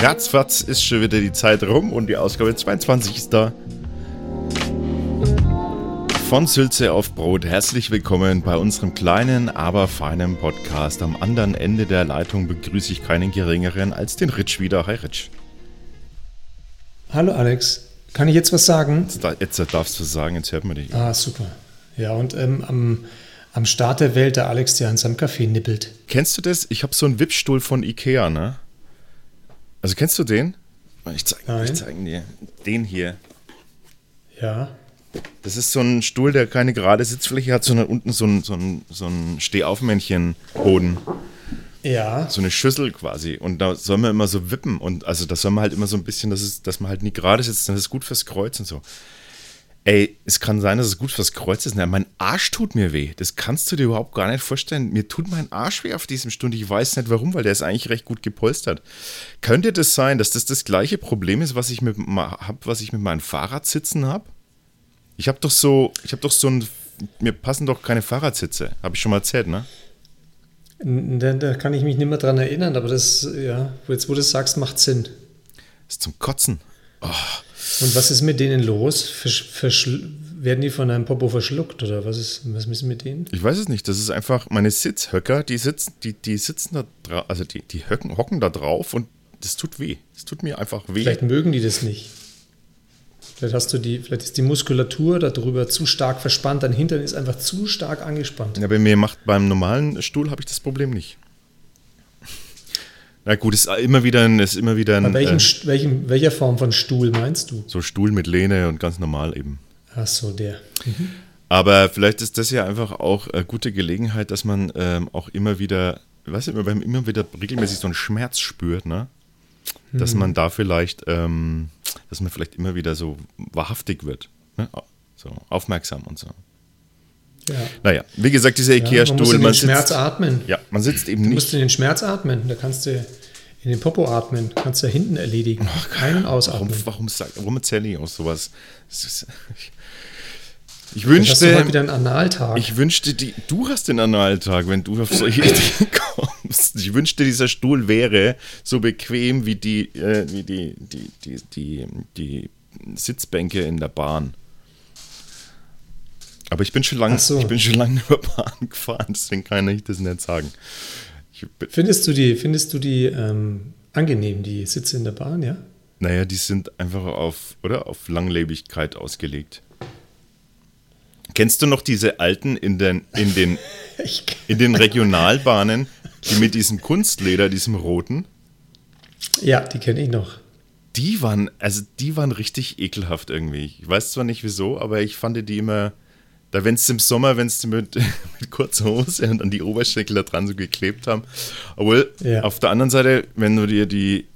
Ratzfatz ist schon wieder die Zeit rum und die Ausgabe 22 ist da. Von Sülze auf Brot. Herzlich willkommen bei unserem kleinen, aber feinen Podcast. Am anderen Ende der Leitung begrüße ich keinen geringeren als den Ritsch wieder. Hi Ritsch. Hallo Alex. Kann ich jetzt was sagen? Jetzt, jetzt darfst du sagen, jetzt hört man dich. Ah, super. Ja, und ähm, am, am Start der Welt der Alex, der an seinem Kaffee nippelt. Kennst du das? Ich habe so einen Wippstuhl von Ikea, ne? Also kennst du den? Ich zeige ich zeig dir. Den hier. Ja. Das ist so ein Stuhl, der keine gerade Sitzfläche hat, sondern unten so ein, so ein, so ein Stehaufmännchen-Boden. Ja. So eine Schüssel quasi. Und da soll man immer so wippen. Und also da soll man halt immer so ein bisschen, dass, es, dass man halt nie gerade sitzt, dann ist es gut fürs Kreuz und so. Ey, es kann sein, dass es gut fürs Kreuz ist. Na, mein Arsch tut mir weh. Das kannst du dir überhaupt gar nicht vorstellen. Mir tut mein Arsch weh auf diesem Stunde. Ich weiß nicht warum, weil der ist eigentlich recht gut gepolstert. Könnte das sein, dass das das gleiche Problem ist, was ich mit, hab, was ich mit meinem Fahrradsitzen habe? Ich habe doch so, ich habe doch so ein, mir passen doch keine Fahrradsitze. Habe ich schon mal erzählt, ne? Da, da, kann ich mich nicht mehr dran erinnern, aber das, ja, jetzt wo du es sagst, macht Sinn. Das ist zum Kotzen. Oh. Und was ist mit denen los? Versch, versch, werden die von einem Popo verschluckt oder was ist, was ist mit denen? Ich weiß es nicht. Das ist einfach meine Sitzhöcker, die sitzen, die, die sitzen da drauf, also die, die Höcken, hocken da drauf und das tut weh. Das tut mir einfach weh. Vielleicht mögen die das nicht. Vielleicht hast du die, vielleicht ist die Muskulatur darüber zu stark verspannt, dein Hintern ist einfach zu stark angespannt. Ja, bei mir macht beim normalen Stuhl habe ich das Problem nicht. Na gut, ist immer wieder ein. Ist immer wieder ein welchen, äh, welchen, welcher Form von Stuhl meinst du? So Stuhl mit Lehne und ganz normal eben. Ach so, der. Mhm. Aber vielleicht ist das ja einfach auch eine gute Gelegenheit, dass man ähm, auch immer wieder, weißt du, wenn man immer wieder regelmäßig so einen Schmerz spürt, ne? Dass mhm. man da vielleicht, ähm, dass man vielleicht immer wieder so wahrhaftig wird. Ne? So aufmerksam und so. Ja. Naja, wie gesagt, dieser Ikea-Stuhl. Ja, man muss in den Schmerz atmen. Ja, man sitzt eben du nicht. Du musst in den Schmerz atmen. Da kannst du in den Popo atmen. Kannst du da hinten erledigen. Oh, Keinen ausatmen. Warum, warum, warum erzähle ich aus sowas? Ich wünschte. Du wieder einen Analtag. Ich wünschte, die, du hast den Analtag, wenn du auf solche Ideen kommst. Ich wünschte, dieser Stuhl wäre so bequem wie die, äh, wie die, die, die, die, die Sitzbänke in der Bahn. Aber ich bin schon lange so. lang über Bahn gefahren, deswegen kann ich das nicht sagen. Findest du die, findest du die ähm, angenehm, die Sitze in der Bahn, ja? Naja, die sind einfach auf, oder? Auf Langlebigkeit ausgelegt. Kennst du noch diese alten in den, in den, in den Regionalbahnen, die mit diesem Kunstleder, diesem roten? Ja, die kenne ich noch. Die waren, also die waren richtig ekelhaft irgendwie. Ich weiß zwar nicht wieso, aber ich fand die immer, da, wenn es im Sommer, wenn es mit, mit kurzer Hose und an die Oberschenkel da dran so geklebt haben. Obwohl, ja. auf der anderen Seite, wenn du dir die,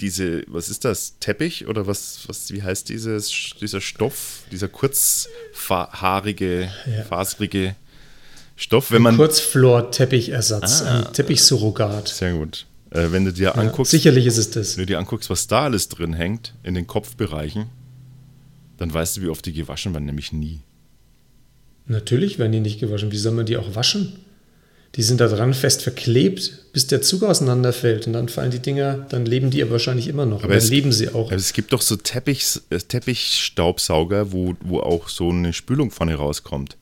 diese, was ist das, Teppich oder was, was wie heißt dieses, dieser Stoff, dieser kurzhaarige, ja. faserige Stoff, wenn man. Kurzflor-Teppichersatz, ah, ein Teppichsurrogat. Sehr gut. Äh, wenn du dir anguckst. sicherlich ist es das. Wenn du dir anguckst, was da alles drin hängt, in den Kopfbereichen, dann weißt du, wie oft die gewaschen werden, nämlich nie. Natürlich werden die nicht gewaschen. Wie soll man die auch waschen? Die sind da dran fest verklebt, bis der Zug auseinanderfällt. Und dann fallen die Dinger, dann leben die ja wahrscheinlich immer noch. Aber dann leben sie auch. Aber es gibt doch so Teppich, äh, Teppichstaubsauger, wo, wo auch so eine Spülung vorne rauskommt.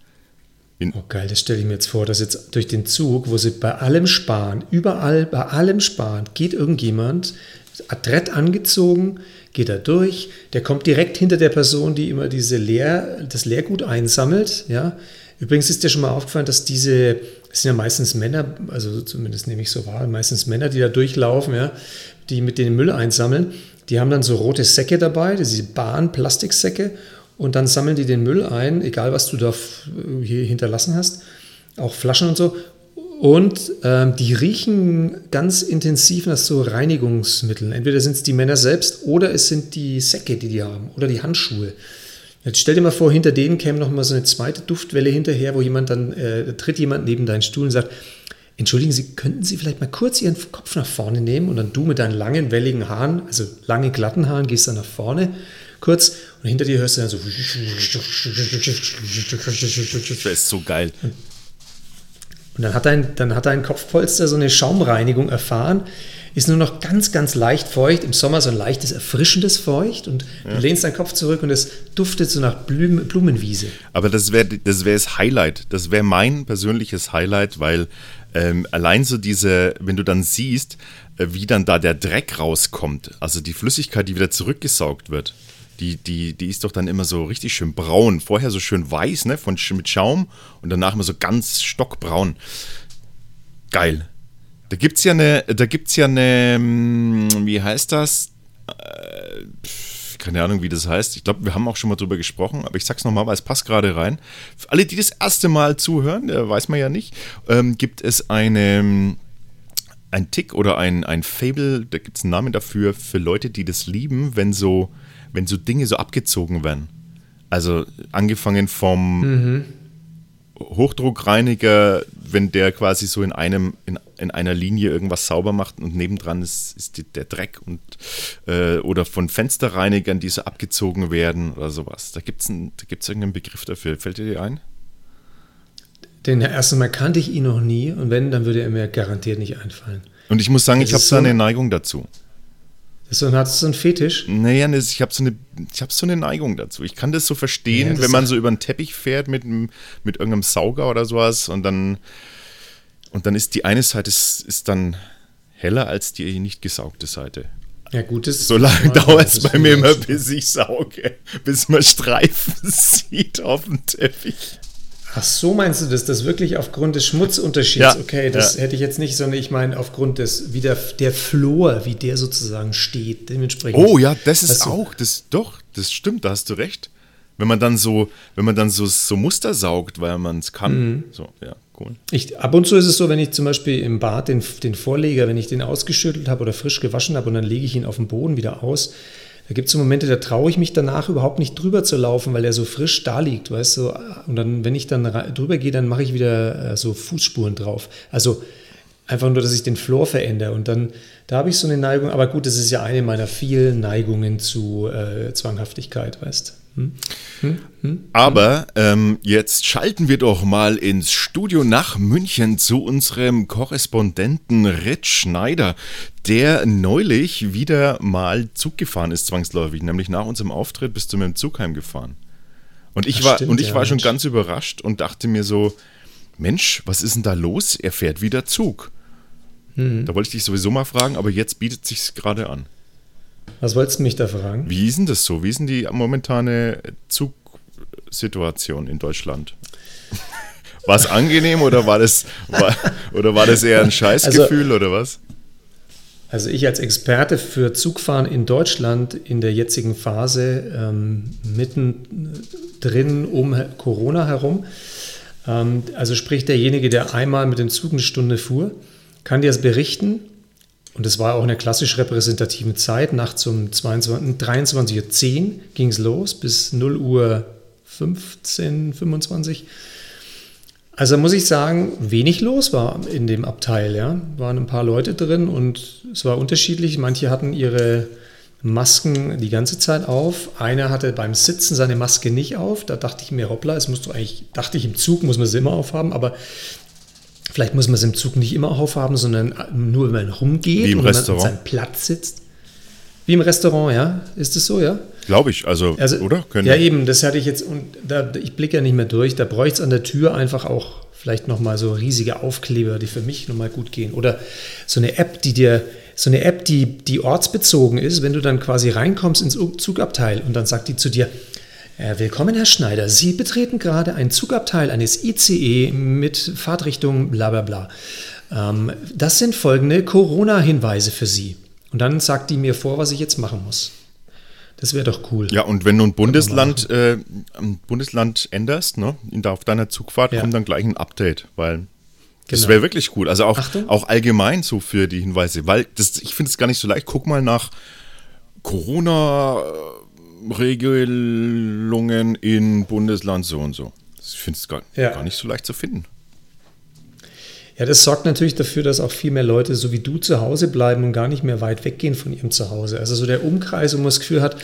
In oh geil, das stelle ich mir jetzt vor, dass jetzt durch den Zug, wo sie bei allem sparen, überall bei allem sparen, geht irgendjemand, adrett angezogen, geht er durch, der kommt direkt hinter der Person, die immer diese Leer, das Leergut einsammelt. Ja. Übrigens ist dir schon mal aufgefallen, dass diese, es sind ja meistens Männer, also zumindest nehme ich so wahr, meistens Männer, die da durchlaufen, ja, die mit den Müll einsammeln, die haben dann so rote Säcke dabei, diese Bahn-Plastiksäcke, und dann sammeln die den Müll ein, egal was du da hier hinterlassen hast, auch Flaschen und so, und ähm, die riechen ganz intensiv nach so Reinigungsmitteln. Entweder sind es die Männer selbst oder es sind die Säcke, die die haben oder die Handschuhe. Jetzt stell dir mal vor, hinter denen käme noch mal so eine zweite Duftwelle hinterher, wo jemand dann äh, tritt jemand neben deinen Stuhl und sagt, entschuldigen Sie, könnten Sie vielleicht mal kurz Ihren Kopf nach vorne nehmen und dann du mit deinen langen, welligen Haaren, also lange, glatten Haaren, gehst dann nach vorne kurz und hinter dir hörst du dann so. Das ist so geil. Und dann hat dein, dann hat dein Kopfpolster so eine Schaumreinigung erfahren, ist nur noch ganz, ganz leicht feucht. Im Sommer so ein leichtes, erfrischendes Feucht und ja. du lehnst deinen Kopf zurück und es duftet so nach Blumen, Blumenwiese. Aber das wäre das, wär das Highlight. Das wäre mein persönliches Highlight, weil ähm, allein so diese, wenn du dann siehst, äh, wie dann da der Dreck rauskommt, also die Flüssigkeit, die wieder zurückgesaugt wird, die, die, die ist doch dann immer so richtig schön braun. Vorher so schön weiß, ne, von, mit Schaum und danach immer so ganz stockbraun. Geil. Da gibt's ja eine, da gibt's ja eine, hm, wie heißt das? Äh, keine Ahnung, wie das heißt. Ich glaube, wir haben auch schon mal drüber gesprochen, aber ich sag's nochmal, weil es passt gerade rein. Für alle, die das erste Mal zuhören, äh, weiß man ja nicht, ähm, gibt es eine, ein Tick oder ein, ein Fable, da gibt es einen Namen dafür, für Leute, die das lieben, wenn so, wenn so Dinge so abgezogen werden. Also angefangen vom mhm. Hochdruckreiniger, wenn der quasi so in einem, in, in einer Linie irgendwas sauber macht und nebendran ist, ist die, der Dreck und äh, oder von Fensterreinigern, die so abgezogen werden oder sowas. Da gibt es da gibt's irgendeinen Begriff dafür. Fällt dir dir ein? Den ersten Mal kannte ich ihn noch nie und wenn, dann würde er mir garantiert nicht einfallen. Und ich muss sagen, das ich habe so eine Neigung dazu. So, hast du so einen Fetisch? Naja, ich habe so, eine, hab so eine Neigung dazu. Ich kann das so verstehen, ja, wenn man so über einen Teppich fährt mit, mit irgendeinem Sauger oder sowas und dann, und dann ist die eine Seite ist, ist dann heller als die nicht gesaugte Seite. Ja, gut, das So lange dauert es bei mir immer, bis ich sauge, bis man Streifen sieht auf dem Teppich. Ach so, meinst du das? Das wirklich aufgrund des Schmutzunterschieds? Ja, okay, das ja. hätte ich jetzt nicht, sondern ich meine aufgrund des, wie der, der Flor, wie der sozusagen steht, dementsprechend. Oh ja, das ist auch, das, doch, das stimmt, da hast du recht. Wenn man dann so, wenn man dann so, so Muster saugt, weil man es kann. Mhm. So, ja, cool. Ich, ab und zu ist es so, wenn ich zum Beispiel im Bad den, den Vorleger, wenn ich den ausgeschüttelt habe oder frisch gewaschen habe und dann lege ich ihn auf den Boden wieder aus, da gibt es so Momente, da traue ich mich danach überhaupt nicht drüber zu laufen, weil er so frisch da liegt, weißt du. Und dann, wenn ich dann drüber gehe, dann mache ich wieder äh, so Fußspuren drauf. Also einfach nur, dass ich den Floor verändere. Und dann, da habe ich so eine Neigung. Aber gut, das ist ja eine meiner vielen Neigungen zu äh, Zwanghaftigkeit, weißt du. Hm? Hm? Hm? Aber ähm, jetzt schalten wir doch mal ins Studio nach München zu unserem Korrespondenten Ritz Schneider, der neulich wieder mal Zug gefahren ist, zwangsläufig. Nämlich nach unserem Auftritt bist du mit dem Zug heimgefahren. Und ich, war, stimmt, und ich ja, war schon ganz überrascht und dachte mir so, Mensch, was ist denn da los? Er fährt wieder Zug. Mhm. Da wollte ich dich sowieso mal fragen, aber jetzt bietet sich gerade an. Was wolltest du mich da fragen? Wie ist denn das so? Wie ist denn die momentane Zugsituation in Deutschland? War es angenehm oder war das, war, oder war das eher ein Scheißgefühl also, oder was? Also ich als Experte für Zugfahren in Deutschland in der jetzigen Phase ähm, mittendrin um Corona herum, ähm, also sprich derjenige, der einmal mit dem Zug eine Stunde fuhr, kann dir das berichten, und es war auch eine klassisch repräsentative Zeit. Nachts um 23.10 Uhr ging es los bis 0 Uhr 15, 25. Also muss ich sagen, wenig los war in dem Abteil. Ja. Waren ein paar Leute drin und es war unterschiedlich. Manche hatten ihre Masken die ganze Zeit auf. Einer hatte beim Sitzen seine Maske nicht auf. Da dachte ich mir, hoppla, es musst du eigentlich, dachte ich, im Zug muss man sie immer aufhaben, aber Vielleicht muss man es im Zug nicht immer aufhaben, sondern nur, wenn man rumgeht Wie im und Restaurant. man an seinem Platz sitzt. Wie im Restaurant, ja? Ist es so, ja? Glaube ich, also, also oder? Können ja, eben, das hatte ich jetzt, und da, ich blicke ja nicht mehr durch, da bräuchte es an der Tür einfach auch vielleicht nochmal so riesige Aufkleber, die für mich nochmal gut gehen. Oder so eine App, die dir, so eine App, die, die ortsbezogen ist, wenn du dann quasi reinkommst ins Zugabteil und dann sagt die zu dir, äh, willkommen, Herr Schneider. Sie betreten gerade ein Zugabteil eines ICE mit Fahrtrichtung bla bla bla. Ähm, das sind folgende Corona-Hinweise für Sie. Und dann sagt die mir vor, was ich jetzt machen muss. Das wäre doch cool. Ja, und wenn du ein Bundesland, äh, ein Bundesland änderst, ne, auf deiner Zugfahrt ja. kommt dann gleich ein Update, weil das genau. wäre wirklich cool. Also auch, auch allgemein so für die Hinweise, weil das, ich finde es gar nicht so leicht. Guck mal nach Corona Regelungen in Bundesland so und so. Ich finde es gar, ja. gar nicht so leicht zu finden. Ja, das sorgt natürlich dafür, dass auch viel mehr Leute so wie du zu Hause bleiben und gar nicht mehr weit weggehen von ihrem Zuhause. Also so der Umkreis, wo man das Gefühl hat,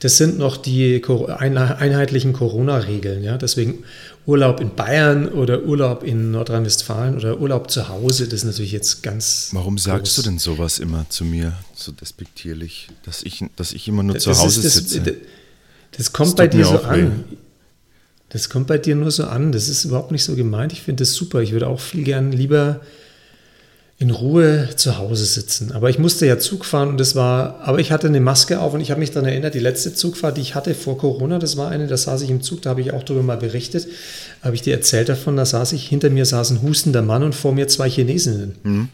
das sind noch die einheitlichen Corona-Regeln. Ja? Deswegen Urlaub in Bayern oder Urlaub in Nordrhein-Westfalen oder Urlaub zu Hause, das ist natürlich jetzt ganz. Warum sagst groß. du denn sowas immer zu mir, so despektierlich, dass ich, dass ich immer nur das zu Hause das, sitze? Das, das kommt bei dir so an. Das kommt bei dir nur so an. Das ist überhaupt nicht so gemeint. Ich finde das super. Ich würde auch viel gern lieber in Ruhe zu Hause sitzen. Aber ich musste ja Zug fahren und das war, aber ich hatte eine Maske auf und ich habe mich daran erinnert, die letzte Zugfahrt, die ich hatte vor Corona, das war eine, da saß ich im Zug, da habe ich auch darüber mal berichtet, habe ich dir erzählt davon, da saß ich, hinter mir saß ein hustender Mann und vor mir zwei Chinesinnen. Mhm.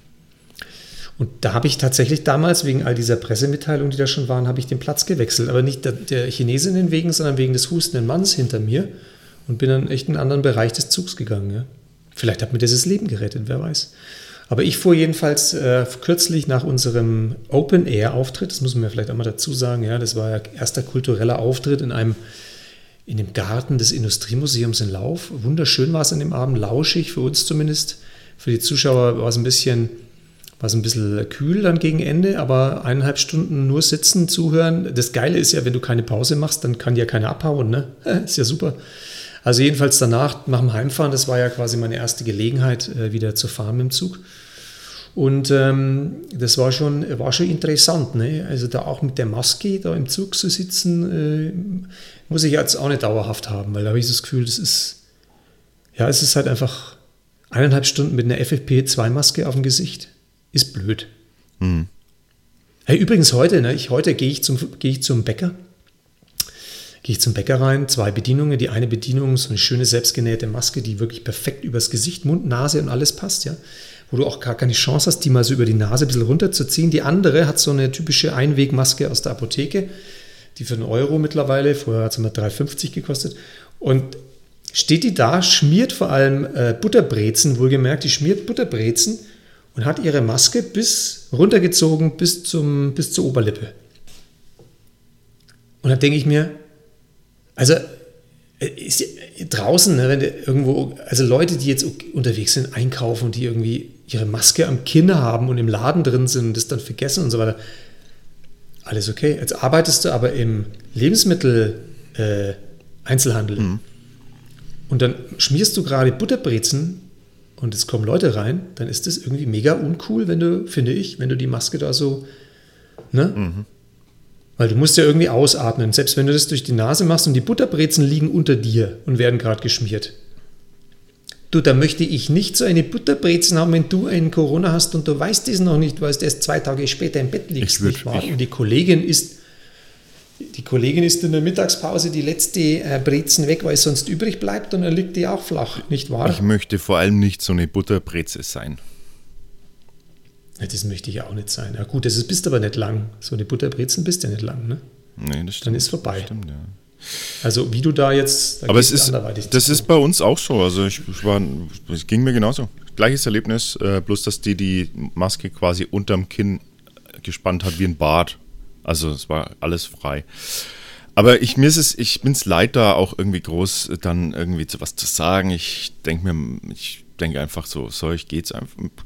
Und da habe ich tatsächlich damals, wegen all dieser Pressemitteilungen, die da schon waren, habe ich den Platz gewechselt. Aber nicht der, der Chinesinnen wegen, sondern wegen des hustenden Manns hinter mir und bin dann echt in einen anderen Bereich des Zugs gegangen. Ja. Vielleicht hat mir das Leben gerettet, wer weiß. Aber ich fuhr jedenfalls äh, kürzlich nach unserem Open-Air-Auftritt, das muss man ja vielleicht auch mal dazu sagen, ja, das war ja erster kultureller Auftritt in einem in dem Garten des Industriemuseums in Lauf. Wunderschön war es an dem Abend, lauschig für uns zumindest. Für die Zuschauer war es ein bisschen, war es ein bisschen kühl dann gegen Ende, aber eineinhalb Stunden nur sitzen, zuhören. Das Geile ist ja, wenn du keine Pause machst, dann kann ja keiner abhauen, ne? ist ja super. Also jedenfalls danach, nach dem Heimfahren, das war ja quasi meine erste Gelegenheit, äh, wieder zu fahren mit dem Zug. Und ähm, das war schon, war schon interessant. Ne? Also da auch mit der Maske da im Zug zu sitzen, äh, muss ich jetzt auch nicht dauerhaft haben, weil da habe ich das Gefühl, das ist, ja, es ist halt einfach eineinhalb Stunden mit einer FFP2-Maske auf dem Gesicht. Ist blöd. Mhm. Hey, übrigens heute, ne, ich, heute gehe ich, zum, gehe ich zum Bäcker gehe ich zum Bäcker rein, zwei Bedienungen. Die eine Bedienung ist so eine schöne selbstgenähte Maske, die wirklich perfekt übers Gesicht, Mund, Nase und alles passt, ja. Wo du auch gar keine Chance hast, die mal so über die Nase ein bisschen runterzuziehen. Die andere hat so eine typische Einwegmaske aus der Apotheke, die für einen Euro mittlerweile, vorher hat sie mal 3,50 gekostet. Und steht die da, schmiert vor allem äh, Butterbrezen, wohlgemerkt, die schmiert Butterbrezen und hat ihre Maske bis runtergezogen bis, zum, bis zur Oberlippe. Und dann denke ich mir, also äh, ist, draußen, ne, wenn irgendwo, also Leute, die jetzt unterwegs sind, einkaufen und die irgendwie ihre Maske am Kinn haben und im Laden drin sind und das dann vergessen und so weiter. Alles okay. Jetzt arbeitest du aber im Lebensmittel-Einzelhandel äh, mhm. und dann schmierst du gerade Butterbrezen und es kommen Leute rein, dann ist das irgendwie mega uncool, wenn du, finde ich, wenn du die Maske da so, ne? Mhm. Weil du musst ja irgendwie ausatmen. Selbst wenn du das durch die Nase machst und die Butterbrezen liegen unter dir und werden gerade geschmiert. Du, da möchte ich nicht so eine Butterbrezen haben, wenn du einen Corona hast und du weißt es noch nicht, weil du erst zwei Tage später im Bett liegst. Ich würd, und die Kollegin ist die Kollegin ist in der Mittagspause die letzte äh, Brezen weg, weil es sonst übrig bleibt und dann liegt die auch flach, nicht wahr? Ich möchte vor allem nicht so eine Butterbreze sein. Das möchte ich auch nicht sein. Ja gut, das ist, bist aber nicht lang. So eine Butterbrezen bist ja nicht lang, ne? Nee, das stimmt. Dann ist vorbei. Stimmt, ja. Also wie du da jetzt. Da aber es ist, das ist bei uns auch so. Also ich, ich war, es ging mir genauso. Gleiches Erlebnis, äh, bloß dass die die Maske quasi unterm Kinn gespannt hat wie ein Bart. Also es war alles frei. Aber ich mir ist es, ich bin es leid, da auch irgendwie groß dann irgendwie zu was zu sagen. Ich denke mir, ich denke einfach so, so ich gehe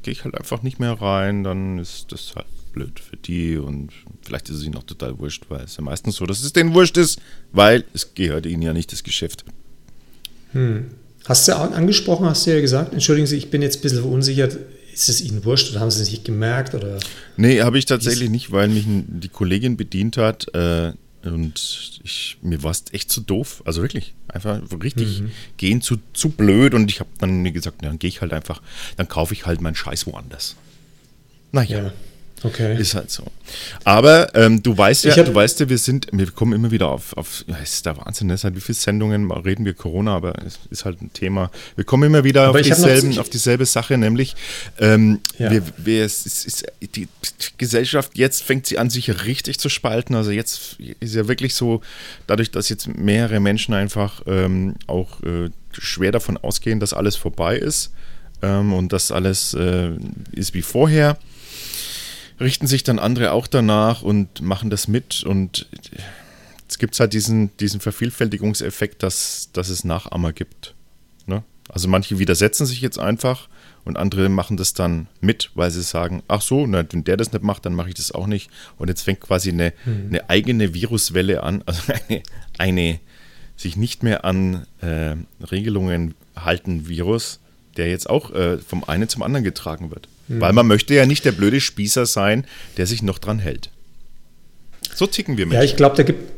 geh ich halt einfach nicht mehr rein, dann ist das halt blöd für die und vielleicht ist es ihnen auch total wurscht, weil es ja meistens so, dass es denen wurscht ist, weil es gehört ihnen ja nicht das Geschäft. Hm. Hast du angesprochen, hast du ja gesagt, entschuldigen Sie, ich bin jetzt ein bisschen verunsichert, ist es Ihnen wurscht oder haben Sie es nicht gemerkt? Oder? Nee, habe ich tatsächlich nicht, weil mich die Kollegin bedient hat. Äh, und ich, mir war es echt zu doof. Also wirklich, einfach richtig mhm. gehen zu, zu blöd. Und ich habe dann mir gesagt, na, dann gehe ich halt einfach, dann kaufe ich halt meinen Scheiß woanders. Naja. Ja. Okay. Ist halt so. Aber ähm, du weißt ja, hab, du weißt ja, wir sind, wir kommen immer wieder auf, auf ja, ist der Wahnsinn, ne? seit wie viele Sendungen reden wir Corona, aber es ist halt ein Thema. Wir kommen immer wieder auf, dieselben, auf dieselbe Sache, nämlich ähm, ja. wir, wir, es ist, die Gesellschaft, jetzt fängt sie an, sich richtig zu spalten. Also jetzt ist ja wirklich so, dadurch, dass jetzt mehrere Menschen einfach ähm, auch äh, schwer davon ausgehen, dass alles vorbei ist ähm, und dass alles äh, ist wie vorher richten sich dann andere auch danach und machen das mit und es gibt halt diesen, diesen Vervielfältigungseffekt, dass, dass es Nachahmer gibt. Ne? Also manche widersetzen sich jetzt einfach und andere machen das dann mit, weil sie sagen, ach so, na, wenn der das nicht macht, dann mache ich das auch nicht. Und jetzt fängt quasi eine, mhm. eine eigene Viruswelle an, also eine, eine sich nicht mehr an äh, Regelungen halten Virus, der jetzt auch äh, vom einen zum anderen getragen wird. Mhm. Weil man möchte ja nicht der blöde Spießer sein, der sich noch dran hält. So ticken wir Menschen. Ja, ich glaube, da gibt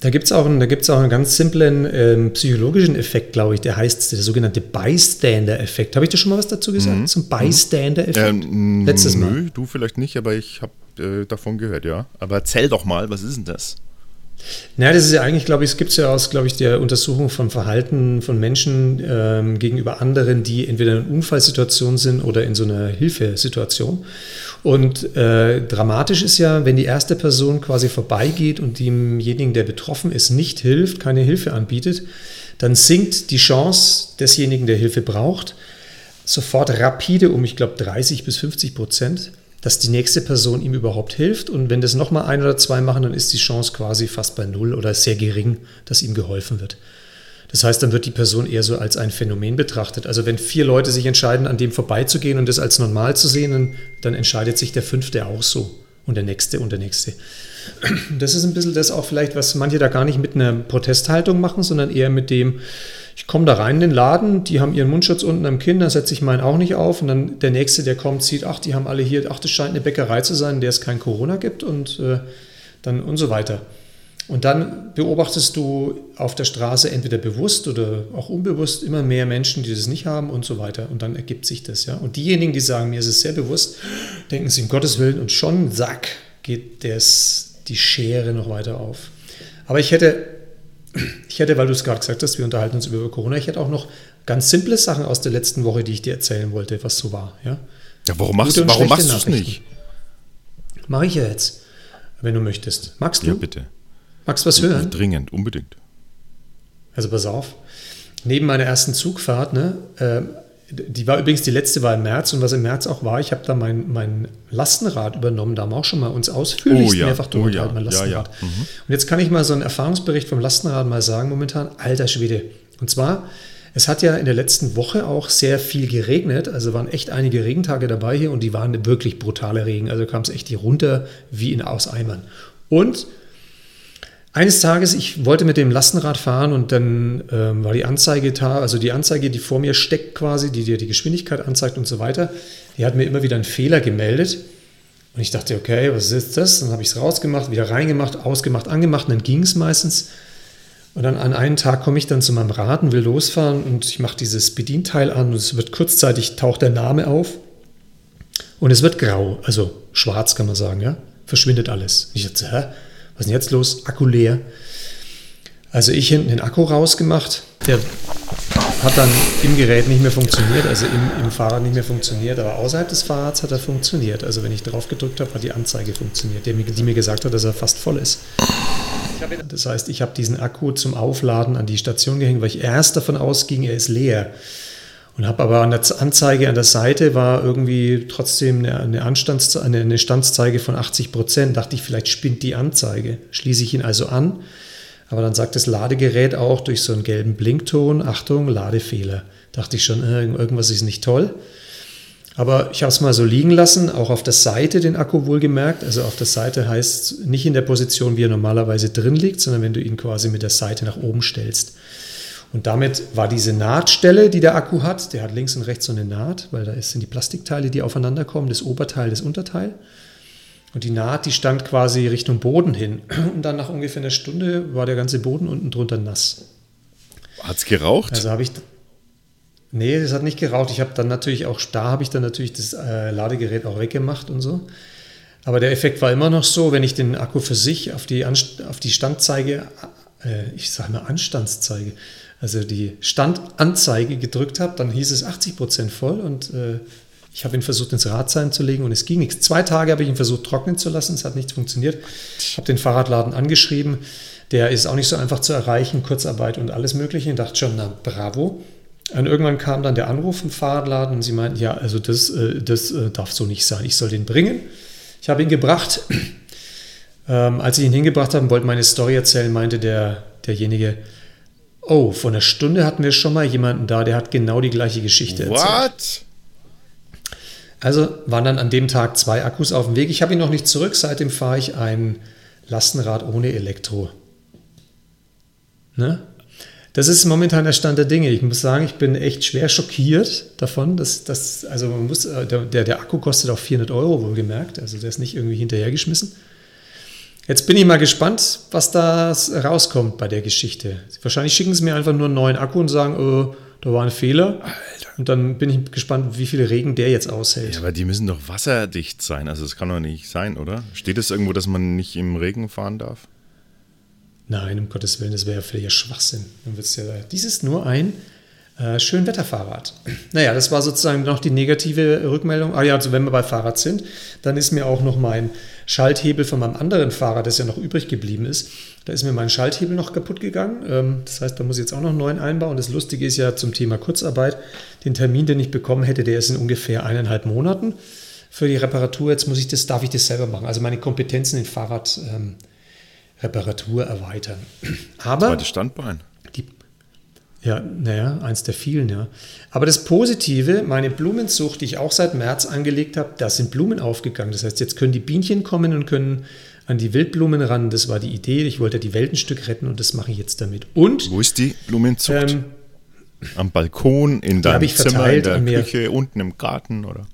da gibt es auch, einen, auch einen ganz simplen ähm, psychologischen Effekt, glaube ich, der heißt der sogenannte Bystander-Effekt. Habe ich dir schon mal was dazu gesagt? Mhm. Zum Bystander-Effekt? Ähm, Letztes Mal. Nö, du vielleicht nicht, aber ich habe äh, davon gehört, ja. Aber erzähl doch mal, was ist denn das? Naja, das ist ja eigentlich, glaube ich, es gibt es ja aus, glaube ich, der Untersuchung von Verhalten von Menschen ähm, gegenüber anderen, die entweder in Unfallsituationen sind oder in so einer Hilfesituation. Und äh, dramatisch ist ja, wenn die erste Person quasi vorbeigeht und demjenigen, der betroffen ist, nicht hilft, keine Hilfe anbietet, dann sinkt die Chance desjenigen, der Hilfe braucht, sofort rapide um, ich glaube, 30 bis 50 Prozent dass die nächste Person ihm überhaupt hilft. Und wenn das nochmal ein oder zwei machen, dann ist die Chance quasi fast bei null oder sehr gering, dass ihm geholfen wird. Das heißt, dann wird die Person eher so als ein Phänomen betrachtet. Also wenn vier Leute sich entscheiden, an dem vorbeizugehen und das als normal zu sehen, dann, dann entscheidet sich der fünfte auch so und der nächste und der nächste. Das ist ein bisschen das auch vielleicht, was manche da gar nicht mit einer Protesthaltung machen, sondern eher mit dem, ich komme da rein in den Laden, die haben ihren Mundschutz unten am Kinn, dann setze ich meinen auch nicht auf und dann der Nächste, der kommt, sieht, ach, die haben alle hier, ach, das scheint eine Bäckerei zu sein, in der es kein Corona gibt und äh, dann und so weiter. Und dann beobachtest du auf der Straße entweder bewusst oder auch unbewusst immer mehr Menschen, die das nicht haben und so weiter. Und dann ergibt sich das, ja. Und diejenigen, die sagen, mir ist es sehr bewusst, denken sie um Gottes Willen und schon, zack, geht das, die Schere noch weiter auf. Aber ich hätte ich hätte, weil du es gerade gesagt hast, wir unterhalten uns über Corona, ich hätte auch noch ganz simple Sachen aus der letzten Woche, die ich dir erzählen wollte, was so war. Ja, ja warum machst, du, warum machst du es nicht? Mache ich ja jetzt, wenn du möchtest. Magst du? Ja, bitte. Magst du was hören? Dringend, unbedingt. Also pass auf. Neben meiner ersten Zugfahrt, ne, äh, die war übrigens, die letzte war im März und was im März auch war, ich habe da mein, mein Lastenrad übernommen, da haben wir auch schon mal uns ausführlich oh, ja. mehrfach drüber oh, ja. mein Lastenrad. Ja, ja. Mhm. Und jetzt kann ich mal so einen Erfahrungsbericht vom Lastenrad mal sagen momentan, alter Schwede. Und zwar, es hat ja in der letzten Woche auch sehr viel geregnet, also waren echt einige Regentage dabei hier und die waren wirklich brutale Regen, also kam es echt hier runter wie in aus Eimern. Und eines Tages, ich wollte mit dem Lastenrad fahren und dann ähm, war die Anzeige da, also die Anzeige, die vor mir steckt quasi, die dir die Geschwindigkeit anzeigt und so weiter, die hat mir immer wieder einen Fehler gemeldet. Und ich dachte, okay, was ist das? Dann habe ich es rausgemacht, wieder reingemacht, ausgemacht, angemacht und dann ging es meistens. Und dann an einem Tag komme ich dann zu meinem Rad und will losfahren und ich mache dieses Bedienteil an und es wird kurzzeitig, taucht der Name auf und es wird grau, also schwarz kann man sagen, ja, verschwindet alles. Ich dachte, hä? Was ist denn jetzt los? Akku leer. Also ich hinten den Akku rausgemacht. Der hat dann im Gerät nicht mehr funktioniert, also im, im, Fahrrad nicht mehr funktioniert, aber außerhalb des Fahrrads hat er funktioniert. Also wenn ich drauf gedrückt habe, hat die Anzeige funktioniert, die, die mir gesagt hat, dass er fast voll ist. Das heißt, ich habe diesen Akku zum Aufladen an die Station gehängt, weil ich erst davon ausging, er ist leer. Und habe aber an der Anzeige an der Seite war irgendwie trotzdem eine, eine, eine, eine Standszeige von 80 Prozent. Dachte ich, vielleicht spinnt die Anzeige. Schließe ich ihn also an. Aber dann sagt das Ladegerät auch durch so einen gelben Blinkton, Achtung, Ladefehler. Dachte ich schon, irgendwas ist nicht toll. Aber ich habe es mal so liegen lassen, auch auf der Seite den Akku wohlgemerkt. Also auf der Seite heißt nicht in der Position, wie er normalerweise drin liegt, sondern wenn du ihn quasi mit der Seite nach oben stellst. Und damit war diese Nahtstelle, die der Akku hat, der hat links und rechts so eine Naht, weil da sind die Plastikteile, die aufeinander kommen, das Oberteil, das Unterteil. Und die Naht, die stand quasi Richtung Boden hin. Und dann nach ungefähr einer Stunde war der ganze Boden unten drunter nass. Hat es geraucht? Also habe ich. Nee, es hat nicht geraucht. Ich habe dann natürlich auch, da habe ich dann natürlich das äh, Ladegerät auch weggemacht und so. Aber der Effekt war immer noch so, wenn ich den Akku für sich auf die, Anst auf die Standzeige, äh, ich sage mal Anstandszeige, also die Standanzeige gedrückt habe, dann hieß es 80 Prozent voll und äh, ich habe ihn versucht ins Radzeichen zu legen und es ging nichts. Zwei Tage habe ich ihn versucht trocknen zu lassen, es hat nichts funktioniert. Ich habe den Fahrradladen angeschrieben, der ist auch nicht so einfach zu erreichen, Kurzarbeit und alles Mögliche. Ich dachte schon, na bravo. Und irgendwann kam dann der Anruf vom Fahrradladen und sie meinten, ja, also das, äh, das äh, darf so nicht sein, ich soll den bringen. Ich habe ihn gebracht. Ähm, als ich ihn hingebracht habe, wollte meine Story erzählen, meinte der, derjenige, Oh, vor einer Stunde hatten wir schon mal jemanden da, der hat genau die gleiche Geschichte erzählt. What? Also waren dann an dem Tag zwei Akkus auf dem Weg. Ich habe ihn noch nicht zurück. Seitdem fahre ich ein Lastenrad ohne Elektro. Ne? Das ist momentan der Stand der Dinge. Ich muss sagen, ich bin echt schwer schockiert davon, dass das, also man muss, äh, der, der Akku kostet auch 400 Euro wohlgemerkt, also der ist nicht irgendwie hinterhergeschmissen. Jetzt bin ich mal gespannt, was da rauskommt bei der Geschichte. Wahrscheinlich schicken sie mir einfach nur einen neuen Akku und sagen, oh, da war ein Fehler. Alter. Und dann bin ich gespannt, wie viel Regen der jetzt aushält. Ja, aber die müssen doch wasserdicht sein. Also das kann doch nicht sein, oder? Steht es irgendwo, dass man nicht im Regen fahren darf? Nein, um Gottes Willen, das wäre ja völliger Schwachsinn. Dann wird's ja, dies ist nur ein äh, Schönwetterfahrrad. Naja, das war sozusagen noch die negative Rückmeldung. Ah ja, also wenn wir bei Fahrrad sind, dann ist mir auch noch mein Schalthebel von meinem anderen Fahrrad, das ja noch übrig geblieben ist, da ist mir mein Schalthebel noch kaputt gegangen. Ähm, das heißt, da muss ich jetzt auch noch einen neuen einbauen. Das Lustige ist ja zum Thema Kurzarbeit, den Termin, den ich bekommen hätte, der ist in ungefähr eineinhalb Monaten für die Reparatur. Jetzt muss ich das, darf ich das selber machen. Also meine Kompetenzen in Fahrradreparatur ähm, erweitern. Aber Zweites Standbein. Ja, naja, eins der vielen, ja. Aber das Positive, meine Blumenzucht, die ich auch seit März angelegt habe, da sind Blumen aufgegangen. Das heißt, jetzt können die Bienchen kommen und können an die Wildblumen ran. Das war die Idee. Ich wollte die Welt ein Stück retten und das mache ich jetzt damit. Und wo ist die Blumenzucht? Ähm, Am Balkon, in deinem Zimmer, in der Küche, unten im Garten, oder?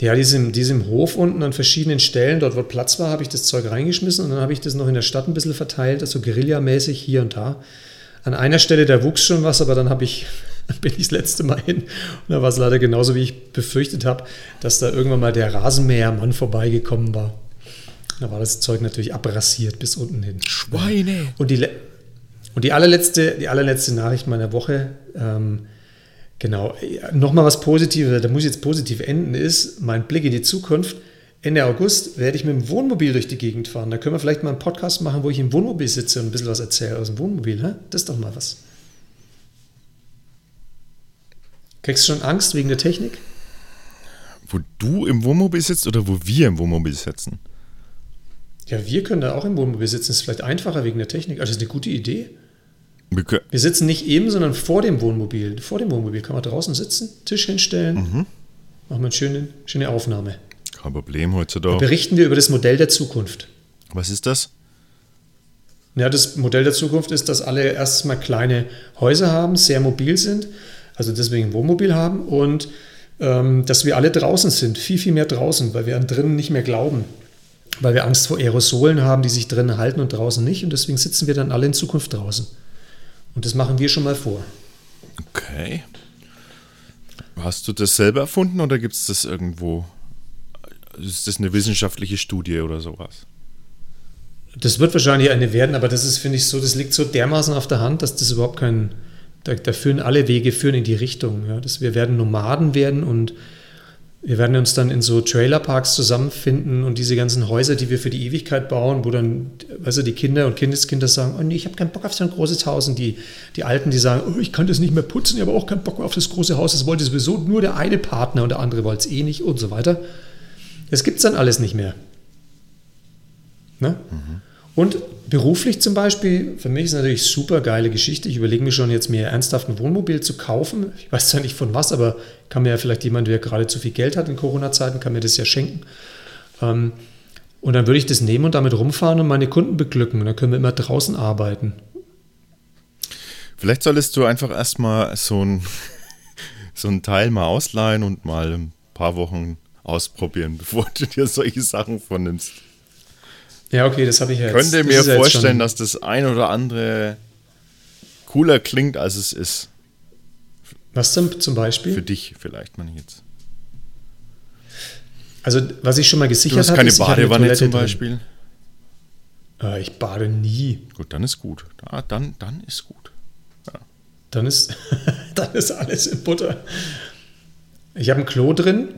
Ja, die im, die ist im Hof unten an verschiedenen Stellen. Dort, wo Platz war, habe ich das Zeug reingeschmissen und dann habe ich das noch in der Stadt ein bisschen verteilt, also Guerilla-mäßig hier und da. An einer Stelle, da wuchs schon was, aber dann habe ich, bin ich das letzte Mal hin und da war es leider genauso, wie ich befürchtet habe, dass da irgendwann mal der Rasenmähermann vorbeigekommen war. Da war das Zeug natürlich abrasiert bis unten hin. Schweine! Und die, und die allerletzte, die allerletzte Nachricht meiner Woche, ähm, genau, nochmal was Positives, da muss ich jetzt positiv enden, ist mein Blick in die Zukunft. Ende August werde ich mit dem Wohnmobil durch die Gegend fahren. Da können wir vielleicht mal einen Podcast machen, wo ich im Wohnmobil sitze und ein bisschen was erzähle aus dem Wohnmobil. Hä? Das ist doch mal was. Kriegst du schon Angst wegen der Technik? Wo du im Wohnmobil sitzt oder wo wir im Wohnmobil sitzen? Ja, wir können da auch im Wohnmobil sitzen. Das ist vielleicht einfacher wegen der Technik. Also das ist eine gute Idee. Wir, wir sitzen nicht eben, sondern vor dem Wohnmobil. Vor dem Wohnmobil kann man draußen sitzen, Tisch hinstellen, mhm. machen wir eine schöne, schöne Aufnahme. Kein Problem heutzutage. Berichten wir über das Modell der Zukunft. Was ist das? Ja, das Modell der Zukunft ist, dass alle erstmal kleine Häuser haben, sehr mobil sind, also deswegen Wohnmobil haben und ähm, dass wir alle draußen sind, viel, viel mehr draußen, weil wir drinnen nicht mehr glauben, weil wir Angst vor Aerosolen haben, die sich drinnen halten und draußen nicht und deswegen sitzen wir dann alle in Zukunft draußen. Und das machen wir schon mal vor. Okay. Hast du das selber erfunden oder gibt es das irgendwo ist das eine wissenschaftliche Studie oder sowas? Das wird wahrscheinlich eine werden, aber das ist, finde ich, so, das liegt so dermaßen auf der Hand, dass das überhaupt kein, da, da führen alle Wege führen in die Richtung. Ja. Das, wir werden Nomaden werden und wir werden uns dann in so Trailerparks zusammenfinden und diese ganzen Häuser, die wir für die Ewigkeit bauen, wo dann, du, die Kinder und Kindeskinder sagen, oh nee, ich habe keinen Bock auf so ein großes Haus und die, die Alten, die sagen, oh, ich kann das nicht mehr putzen, ich habe auch keinen Bock auf das große Haus, das wollte sowieso nur der eine Partner und der andere wollte es eh nicht und so weiter. Das gibt es dann alles nicht mehr. Ne? Mhm. Und beruflich zum Beispiel, für mich ist es natürlich super geile Geschichte. Ich überlege mir schon jetzt mir ernsthaft ein Wohnmobil zu kaufen. Ich weiß zwar nicht von was, aber kann mir ja vielleicht jemand, der gerade zu viel Geld hat in Corona-Zeiten, kann mir das ja schenken. Ähm, und dann würde ich das nehmen und damit rumfahren und meine Kunden beglücken. Und dann können wir immer draußen arbeiten. Vielleicht solltest du einfach erstmal so ein, so ein Teil mal ausleihen und mal ein paar Wochen ausprobieren, bevor du dir solche Sachen vornimmst. Ja, okay, das habe ich jetzt. Könnte mir vorstellen, dass das ein oder andere cooler klingt, als es ist. Was zum, zum Beispiel? Für dich vielleicht, meine ich jetzt. Also, was ich schon mal gesichert habe. Du hast keine Badewanne zum Beispiel? Äh, ich bade nie. Gut, dann ist gut. Ja, dann, dann ist gut. Ja. Dann, ist, dann ist alles in Butter. Ich habe ein Klo drin,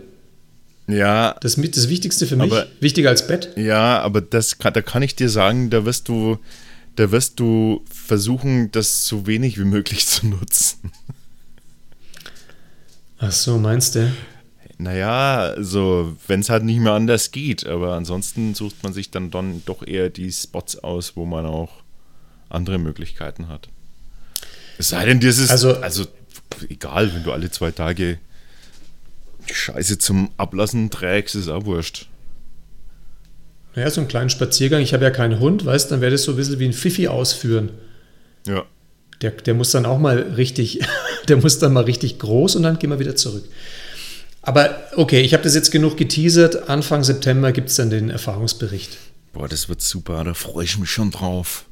ja. Das ist das Wichtigste für mich. Aber, wichtiger als Bett. Ja, aber das da kann ich dir sagen, da wirst du, da wirst du versuchen, das so wenig wie möglich zu nutzen. Ach so, meinst du? Naja, also wenn es halt nicht mehr anders geht, aber ansonsten sucht man sich dann, dann doch eher die Spots aus, wo man auch andere Möglichkeiten hat. Es sei denn, dir ist also, also egal, wenn du alle zwei Tage Scheiße zum Ablassen trägst, ist auch wurscht. Naja, so einen kleinen Spaziergang. Ich habe ja keinen Hund, weißt du, dann wäre das so ein bisschen wie ein Fifi ausführen. Ja. Der, der muss dann auch mal richtig, der muss dann mal richtig groß und dann gehen wir wieder zurück. Aber okay, ich habe das jetzt genug geteasert. Anfang September gibt es dann den Erfahrungsbericht. Boah, das wird super, da freue ich mich schon drauf.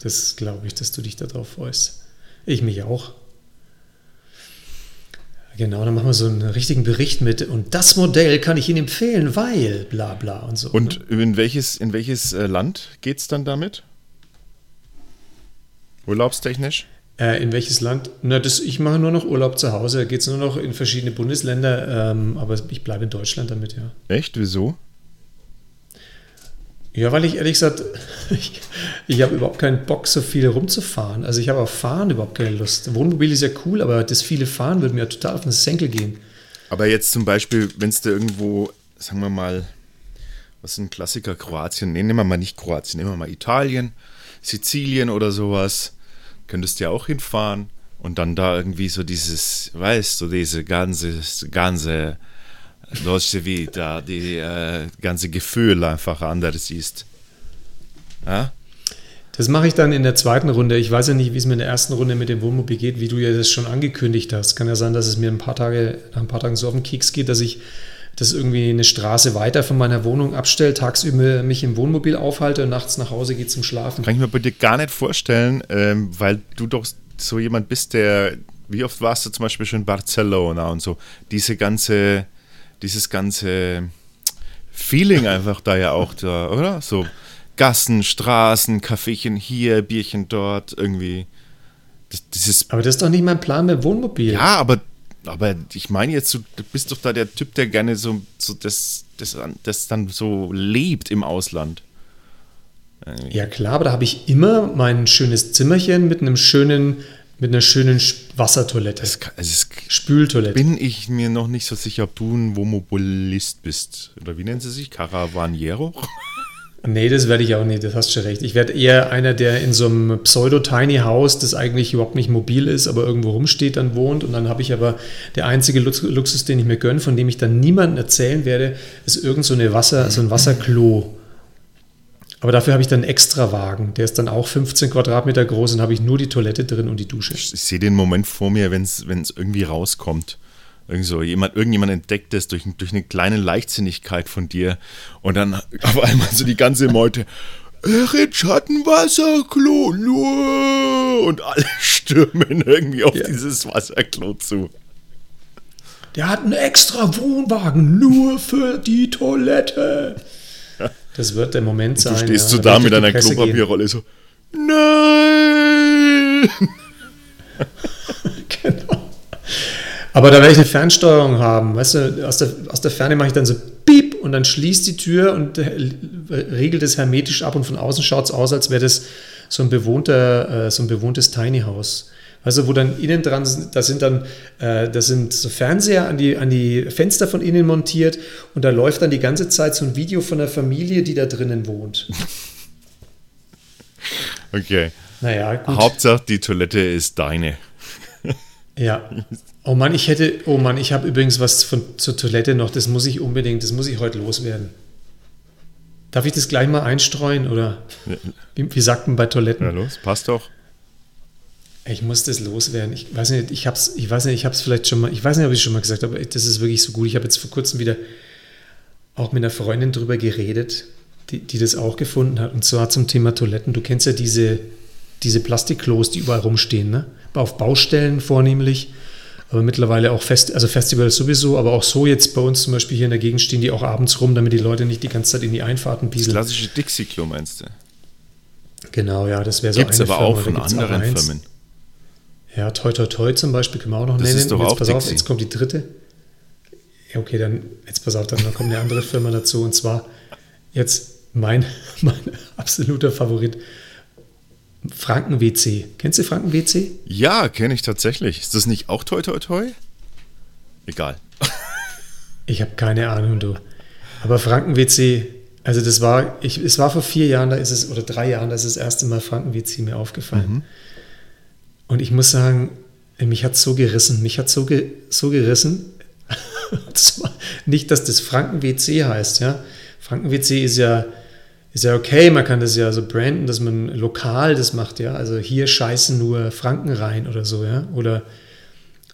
Das glaube ich, dass du dich darauf freust. Ich mich auch. Genau, dann machen wir so einen richtigen Bericht mit. Und das Modell kann ich Ihnen empfehlen, weil bla bla und so. Und ne? in welches, in welches äh, Land geht es dann damit? Urlaubstechnisch? Äh, in welches Land? Na, das, ich mache nur noch Urlaub zu Hause. Da geht es nur noch in verschiedene Bundesländer. Ähm, aber ich bleibe in Deutschland damit, ja. Echt? Wieso? Ja, weil ich ehrlich gesagt, ich, ich habe überhaupt keinen Bock, so viel rumzufahren. Also ich habe auf Fahren überhaupt keine Lust. Wohnmobil ist ja cool, aber das viele Fahren würde mir total auf den Senkel gehen. Aber jetzt zum Beispiel, wenn es da irgendwo, sagen wir mal, was ist ein Klassiker, Kroatien, nee, nehmen wir mal nicht Kroatien, nehmen wir mal Italien, Sizilien oder sowas, könntest du ja auch hinfahren und dann da irgendwie so dieses, weißt du, diese ganze, ganze Dolce Vita, die äh, ganze Gefühl einfach anders ist. Ja? Das mache ich dann in der zweiten Runde. Ich weiß ja nicht, wie es mir in der ersten Runde mit dem Wohnmobil geht, wie du ja das schon angekündigt hast. Kann ja sein, dass es mir ein paar Tage, nach ein paar Tagen so auf den Keks geht, dass ich das irgendwie eine Straße weiter von meiner Wohnung abstelle, tagsüber mich im Wohnmobil aufhalte und nachts nach Hause gehe zum Schlafen. Kann ich mir bei dir gar nicht vorstellen, ähm, weil du doch so jemand bist, der, wie oft warst du zum Beispiel schon in Barcelona und so, diese ganze, dieses ganze Feeling einfach da ja auch da, oder? So Gassen, Straßen, Kaffeechen hier, Bierchen dort, irgendwie. Das, dieses, Aber das ist doch nicht mein Plan mit Wohnmobil. ja, aber, aber ich meine jetzt, du bist doch da der Typ, der gerne so, so das, das, das dann so lebt im Ausland. Ja klar, aber da habe ich immer mein schönes Zimmerchen mit einem schönen, mit einer schönen Sch- Wassertoilette, Das, kann- also es Spültoilette. bin ich mir noch nicht so sicher, ob du ein Wohnmobilist bist. Oder wie nennen sie sich? Caravaniero? Nee, das werde ich auch nicht, das hast schon recht. Ich werde eher einer, der in so einem Pseudo-Tiny-Haus, das eigentlich überhaupt nicht mobil ist, aber irgendwo rumsteht, dann wohnt. Und dann habe ich aber der einzige Lux- Luxus, den ich mir gönne, von dem ich dann niemandem erzählen werde, ist irgend so, eine Wasser, so ein Wasserklo. Aber dafür habe ich dann einen Extrawagen. Der ist dann auch 15 Quadratmeter groß und habe ich nur die Toilette drin und die Dusche. Ich sehe den Moment vor mir, wenn es irgendwie rauskommt. Irgend so, jemand, irgendjemand entdeckt es durch, durch eine kleine Leichtsinnigkeit von dir und dann auf einmal so die ganze Meute. Eritsch hat ein Wasserklo, nur und alle stürmen irgendwie auf Ja. dieses Wasserklo zu. Der hat einen extra Wohnwagen nur für die Toilette. Das wird der Moment sein. Du stehst ja. so Da mit gehen. Klopapierrolle so. Nein! Genau. Aber da werde ich eine Fernsteuerung haben. Weißt du, aus der, aus der Ferne mache ich dann so Piep und dann schließt die Tür und regelt es hermetisch ab und von außen schaut es aus, als wäre das so ein bewohnter, äh, so ein bewohntes Tiny House. Also wo dann innen dran sind, da sind dann, äh, da sind so Fernseher an die, an die Fenster von innen montiert und da läuft dann die ganze Zeit so ein Video von der Familie, die da drinnen wohnt. Okay. Naja, gut. Hauptsache, die Toilette ist deine. Ja. Oh Mann, ich hätte, oh Mann, ich habe übrigens was von, zur Toilette noch, das muss ich unbedingt, das muss ich heute loswerden. Darf ich das gleich mal einstreuen oder wie, wie sagt man bei Toiletten? Na los, passt doch. Ich muss das loswerden. Ich weiß nicht, ich hab's, ich weiß nicht, ich habe es vielleicht schon mal, ich weiß nicht, ob ich es schon mal gesagt habe, aber das ist wirklich so gut. Ich habe jetzt vor kurzem wieder auch mit einer Freundin drüber geredet, die, die das auch gefunden hat. Und zwar zum Thema Toiletten. Du kennst ja diese, diese Plastikklos, die überall rumstehen, ne? Auf Baustellen vornehmlich, aber mittlerweile auch Fest, also Festivals sowieso, aber auch so jetzt bei uns zum Beispiel hier in der Gegend stehen die auch abends rum, damit die Leute nicht die ganze Zeit in die Einfahrten Das pieseln. klassische Dixie-Klo meinst du? Genau, ja, das wäre so Gibt es eine aber auch von gibt's anderen. Firmen. Ja, Toi Toi Toi zum Beispiel können wir auch noch Das nennen. ist doch jetzt auch pass auf, Dixie. jetzt kommt die dritte. Ja, okay, dann jetzt pass auf, dann kommt eine andere Firma dazu und zwar jetzt mein, mein absoluter Favorit Franken WC. Kennst du Franken WC? Ja, kenne ich tatsächlich. Ist das nicht auch Toi Toi Toi? Egal. Ich habe keine Ahnung, du. Aber Franken WC, also das war, ich, es war vor vier Jahren, da ist es, oder drei Jahren, da ist das erste Mal Franken WC mir aufgefallen. Und ich muss sagen, mich hat so gerissen, mich hat so, ge, so gerissen. zwar nicht, dass das Franken-WC heißt, ja. Franken-WC ist ja, ist ja okay, man kann das ja so branden, dass man lokal das macht, ja. Also hier scheißen nur Franken rein oder so, ja. Oder,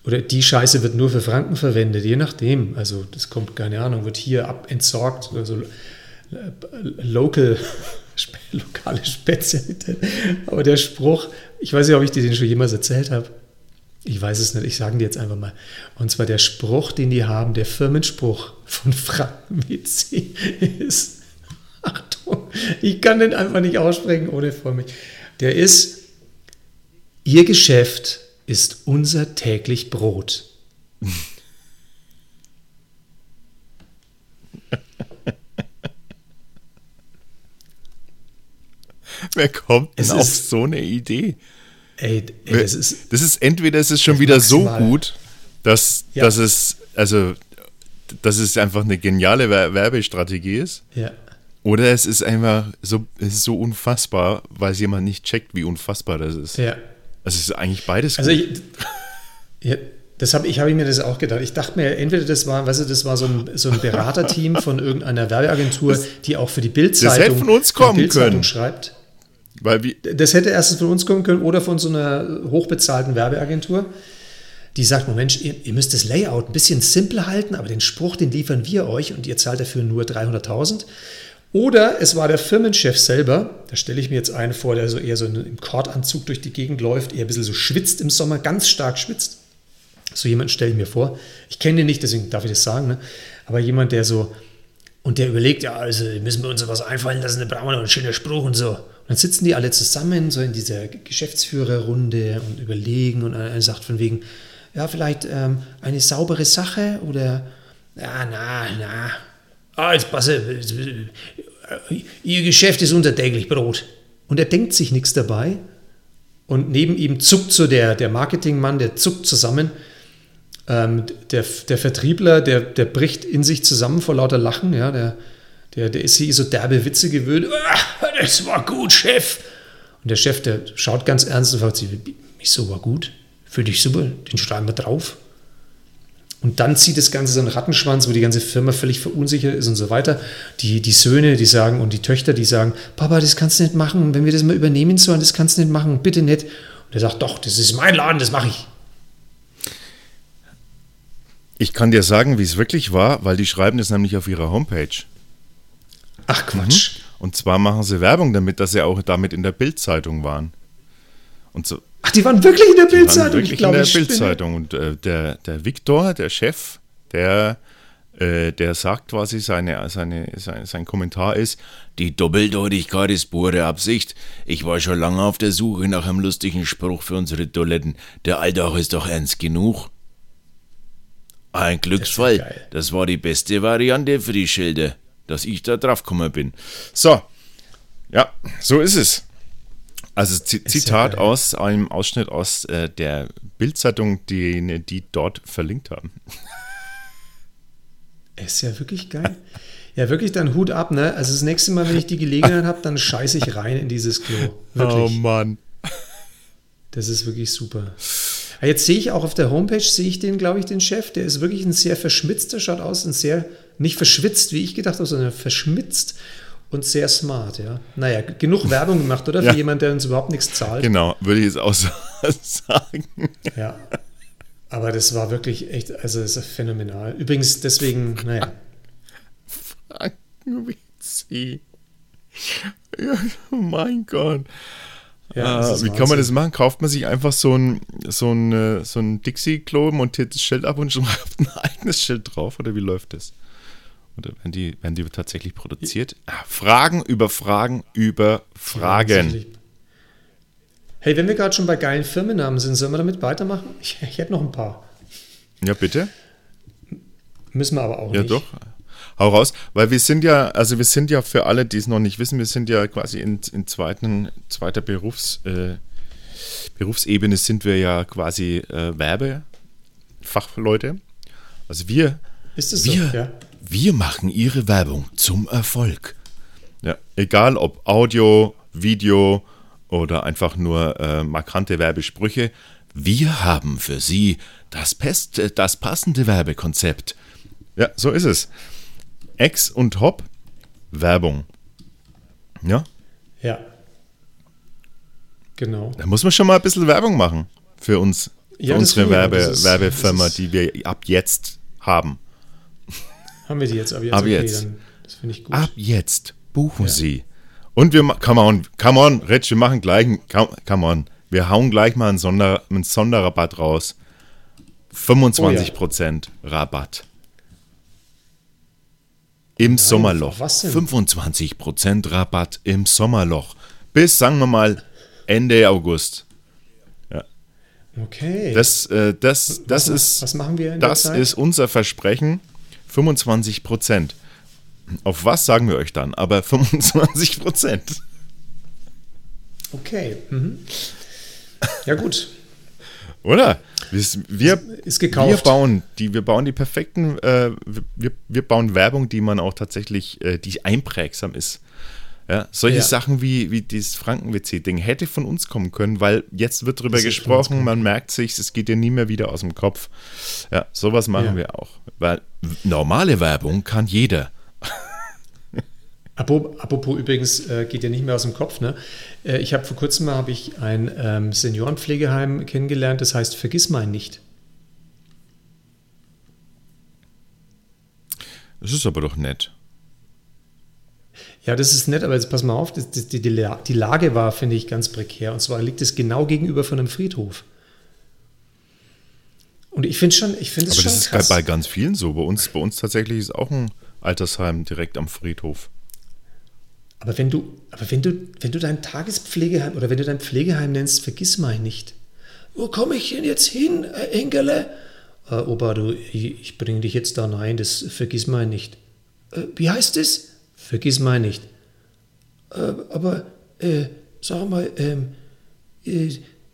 oder die Scheiße wird nur für Franken verwendet, je nachdem. Also das kommt, keine Ahnung, wird hier ab entsorgt oder so. Local, lokale Spezialität. Aber der Spruch, ich weiß nicht, ob ich dir den schon jemals erzählt habe. Ich weiß es nicht, ich sage dir jetzt einfach mal. Und zwar der Spruch, den die haben, der Firmenspruch von Franken WC ist, Achtung, ich kann den einfach nicht aussprechen ohne vor mich. Der ist, Ihr Geschäft ist unser täglich Brot. Wer kommt denn Es auf ist- so eine Idee? Ey, ey das ist, Das ist entweder es ist schon Das wieder so maximal. gut, dass, Ja. dass es, also, dass es einfach eine geniale Wer- Werbestrategie ist. ja. Oder es ist einfach so, es ist so unfassbar, weil es jemand nicht checkt, wie unfassbar das ist. Ja. Also es ist eigentlich beides Also ich, ja, das habe ich, hab ich mir das auch gedacht. Ich dachte mir, entweder das war, weißt du, das war so ein, so ein Beraterteam von irgendeiner Werbeagentur, die auch für die Bildzeitung können. schreibt. Weil wie, Das hätte erstens von uns kommen können oder von so einer hochbezahlten Werbeagentur, die sagt, Mensch, ihr, ihr müsst das Layout ein bisschen simpler halten, aber den Spruch, den liefern wir euch und ihr zahlt dafür nur 300.000. Oder es war der Firmenchef selber, da stelle ich mir jetzt einen vor, der so eher so im Kordanzug durch die Gegend läuft, eher ein bisschen so schwitzt im Sommer, ganz stark schwitzt. So jemanden stelle ich mir vor. Ich kenne den nicht, deswegen darf ich das sagen, ne? aber jemand, der so, und der überlegt, ja, also müssen wir uns was einfallen lassen, da brauchen wir noch einen schönen Spruch und so. Dann sitzen die alle zusammen, so in dieser Geschäftsführerrunde und überlegen und einer sagt von wegen, ja, vielleicht ähm, eine saubere Sache oder, ja, na, na, ah, jetzt passe, ihr Geschäft ist unser täglich Brot. Und er denkt sich nichts dabei und neben ihm zuckt so der, der Marketingmann, der zuckt zusammen. Ähm, der, der Vertriebler, der, der bricht in sich zusammen vor lauter Lachen. Ja, der, der, der ist hier so derbe Witze gewöhnt. Ah, das war gut, Chef. Und der Chef, der schaut ganz ernst und fragt sich, wieso war gut? Für dich super, den schreiben wir drauf. Und dann zieht das Ganze so einen Rattenschwanz, wo die ganze Firma völlig verunsichert ist und so weiter. Die, die Söhne, die sagen, und die Töchter, die sagen, Papa, das kannst du nicht machen, wenn wir das mal übernehmen sollen, das kannst du nicht machen, bitte nicht. Und er sagt, doch, das ist mein Laden, das mache ich. ich kann dir sagen, wie es wirklich war, weil die schreiben das nämlich auf ihrer Homepage. Ach Quatsch. Und zwar machen sie Werbung damit, dass sie auch damit in der Bildzeitung waren. Und so, Ach, die waren wirklich in der Bildzeitung. wirklich Ich glaube, in der. Bildzeitung. Und äh, der, der Viktor, der Chef, der, äh, der sagt quasi, seine, seine, sein, sein Kommentar ist, die Doppeldeutigkeit ist pure Absicht. Ich war schon lange auf der Suche nach einem lustigen Spruch für unsere Toiletten. Der Alltag ist doch ernst genug. Ein Glücksfall. geil. Das war die beste Variante für die Schilder, dass ich da drauf gekommen bin. So, ja, so ist es. Also Z ja Zitat geil. aus einem Ausschnitt aus äh, der Bildzeitung, die die dort verlinkt haben. Ist ja wirklich geil. Ja, wirklich dann Hut ab, ne? Also das nächste Mal, wenn ich die Gelegenheit habe, dann scheiße ich rein in dieses Klo. Wirklich. Mann. Das ist wirklich super. Ah, Jetzt sehe ich auch auf der Homepage, sehe ich den, glaube ich, den Chef. Der ist wirklich ein sehr verschmitzter, schaut aus, ein sehr, nicht verschwitzt, wie ich gedacht habe, sondern verschmitzt und sehr smart, ja. Naja, genug Werbung gemacht, oder? Für Ja. jemanden, der uns überhaupt nichts zahlt. Genau, würde ich jetzt auch so sagen. Ja. Aber das war wirklich echt, also das ist phänomenal. Übrigens, deswegen, naja. Frankenwitzi. Ja, oh mein Gott. Ja, Ah, wie kann man Wahnsinn. das machen? Kauft man sich einfach so ein, so ein, äh, so ein Dixie-Klo, montiert das Schild ab und schreibt ein eigenes Schild drauf? Oder wie läuft das? Oder werden die, werden die tatsächlich produziert? Ah, Fragen über Fragen über Fragen. Hey, wenn wir gerade schon bei geilen Firmennamen sind, sollen wir damit weitermachen? Ich, ich hätte noch ein paar. Ja, bitte? Müssen wir aber auch Ja, nicht. doch. Hau raus, weil wir sind ja, also wir sind ja für alle, die es noch nicht wissen, wir sind ja quasi in, in zweiten, zweiter Berufs, äh, Berufsebene sind wir ja quasi äh, Werbefachleute. Also wir, Ist es so? Ja. Wir machen ihre Werbung zum Erfolg. Ja, egal ob Audio, Video oder einfach nur äh, markante Werbesprüche, wir haben für Sie das, Pest, das passende Werbekonzept. Ja, so ist es. Ex und Hop, Werbung. Ja, Ja. Genau. da muss man schon mal ein bisschen Werbung machen für uns, für Ja, unsere. Werbe, Werbefirma, die wir ab jetzt haben. Haben wir die jetzt? Aber jetzt, Ab jetzt. Dann, das finde ich gut. Ab jetzt buchen Sie. Und wir, come on, come on, Rich, wir machen gleich, come, come on, wir hauen gleich mal einen, Sonder, einen Sonderrabatt raus. 25% Rabatt. Im Sommerloch. was denn? 25% Rabatt im Sommerloch. Bis, sagen wir mal, Ende August. Okay. Das, äh, das, das was, ist, was machen wir das ist unser Versprechen. 25 Prozent. Auf was sagen wir euch dann? Aber 25 Prozent. Okay. Mhm. Ja, gut. Oder? Wir, wir, Ist gekauft. wir bauen die, wir bauen die perfekten, äh, wir, wir bauen Werbung, die man auch tatsächlich, äh, die einprägsam ist. Ja, solche Ja. Sachen wie, wie dieses Franken-WC-Ding hätte von uns kommen können, weil jetzt wird drüber Das uns gesprochen, man merkt sich, es geht dir nie mehr wieder aus dem Kopf. Ja, sowas machen Ja. wir auch. Weil normale Werbung kann jeder. Apropos, übrigens, äh, geht ja nicht mehr aus dem Kopf. Ne? Äh, ich habe vor kurzem mal habe ich ein ähm, Seniorenpflegeheim kennengelernt, das heißt Vergiss mein nicht. Das ist aber doch nett. Ja, das ist nett, aber jetzt pass mal auf, das, das, die, die La- die Lage war, finde ich, ganz prekär. Und zwar liegt es genau gegenüber von einem Friedhof. Und ich finde schon, ich finde es Aber schon das ist krass. bei ganz vielen so. Bei uns, bei uns tatsächlich ist auch ein Altersheim direkt am Friedhof. Aber wenn du, aber wenn du, wenn du dein Tagespflegeheim oder wenn du dein Pflegeheim nennst, vergiss mal nicht. Wo komme ich denn jetzt hin, äh, Engele? Äh, Opa, du, ich, ich bringe dich jetzt da rein, das vergiss mal nicht. Äh, wie heißt es? Vergiss mal nicht. Äh, aber, äh, sag mal, ähm, äh,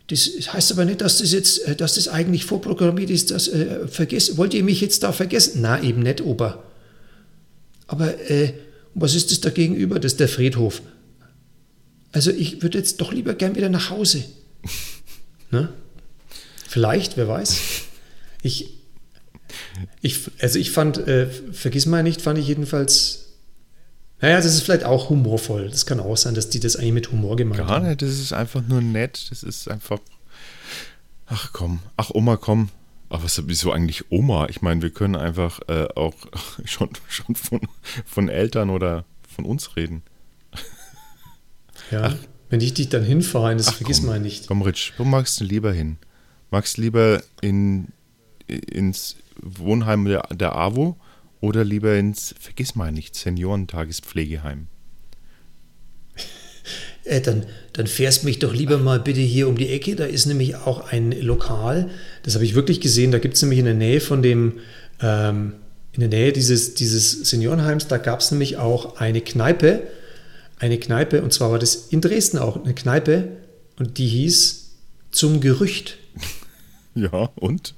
das heißt aber nicht, dass das jetzt, äh, dass das eigentlich vorprogrammiert ist, dass, äh, vergiss, wollt ihr mich jetzt da vergessen? Na, eben nicht, Opa. Aber äh, was ist das da gegenüber? Das ist der Friedhof. Also ich würde jetzt doch lieber gern wieder nach Hause. ne? Vielleicht, wer weiß. Ich, ich, also ich fand, äh, vergiss mal nicht, fand ich jedenfalls, naja, das ist vielleicht auch humorvoll. Das kann auch sein, dass die das eigentlich mit Humor gemeint Gar haben. nicht, das ist einfach nur nett. Das ist einfach. Ach komm, ach Oma, komm. Ach, was, wieso eigentlich Oma? Ich meine, wir können einfach äh, auch schon, schon von, von Eltern oder von uns reden. Ja, wenn ich dich dann hinfahre, in das Ach, vergiss komm. mal nicht. Komm, Rich, wo magst du lieber hin? Magst du lieber in, ins Wohnheim der, der AWO oder lieber ins, vergiss mal nicht, Seniorentagespflegeheim? Äh, dann, dann fährst mich doch lieber mal bitte hier um die Ecke. Da ist nämlich auch ein Lokal. Das habe ich wirklich gesehen. Da gibt es nämlich in der Nähe von dem, ähm, in der Nähe dieses, dieses Seniorenheims, da gab es nämlich auch eine Kneipe. Eine Kneipe, und zwar war das in Dresden auch eine Kneipe. Und die hieß Zum Gerücht. Ja, und?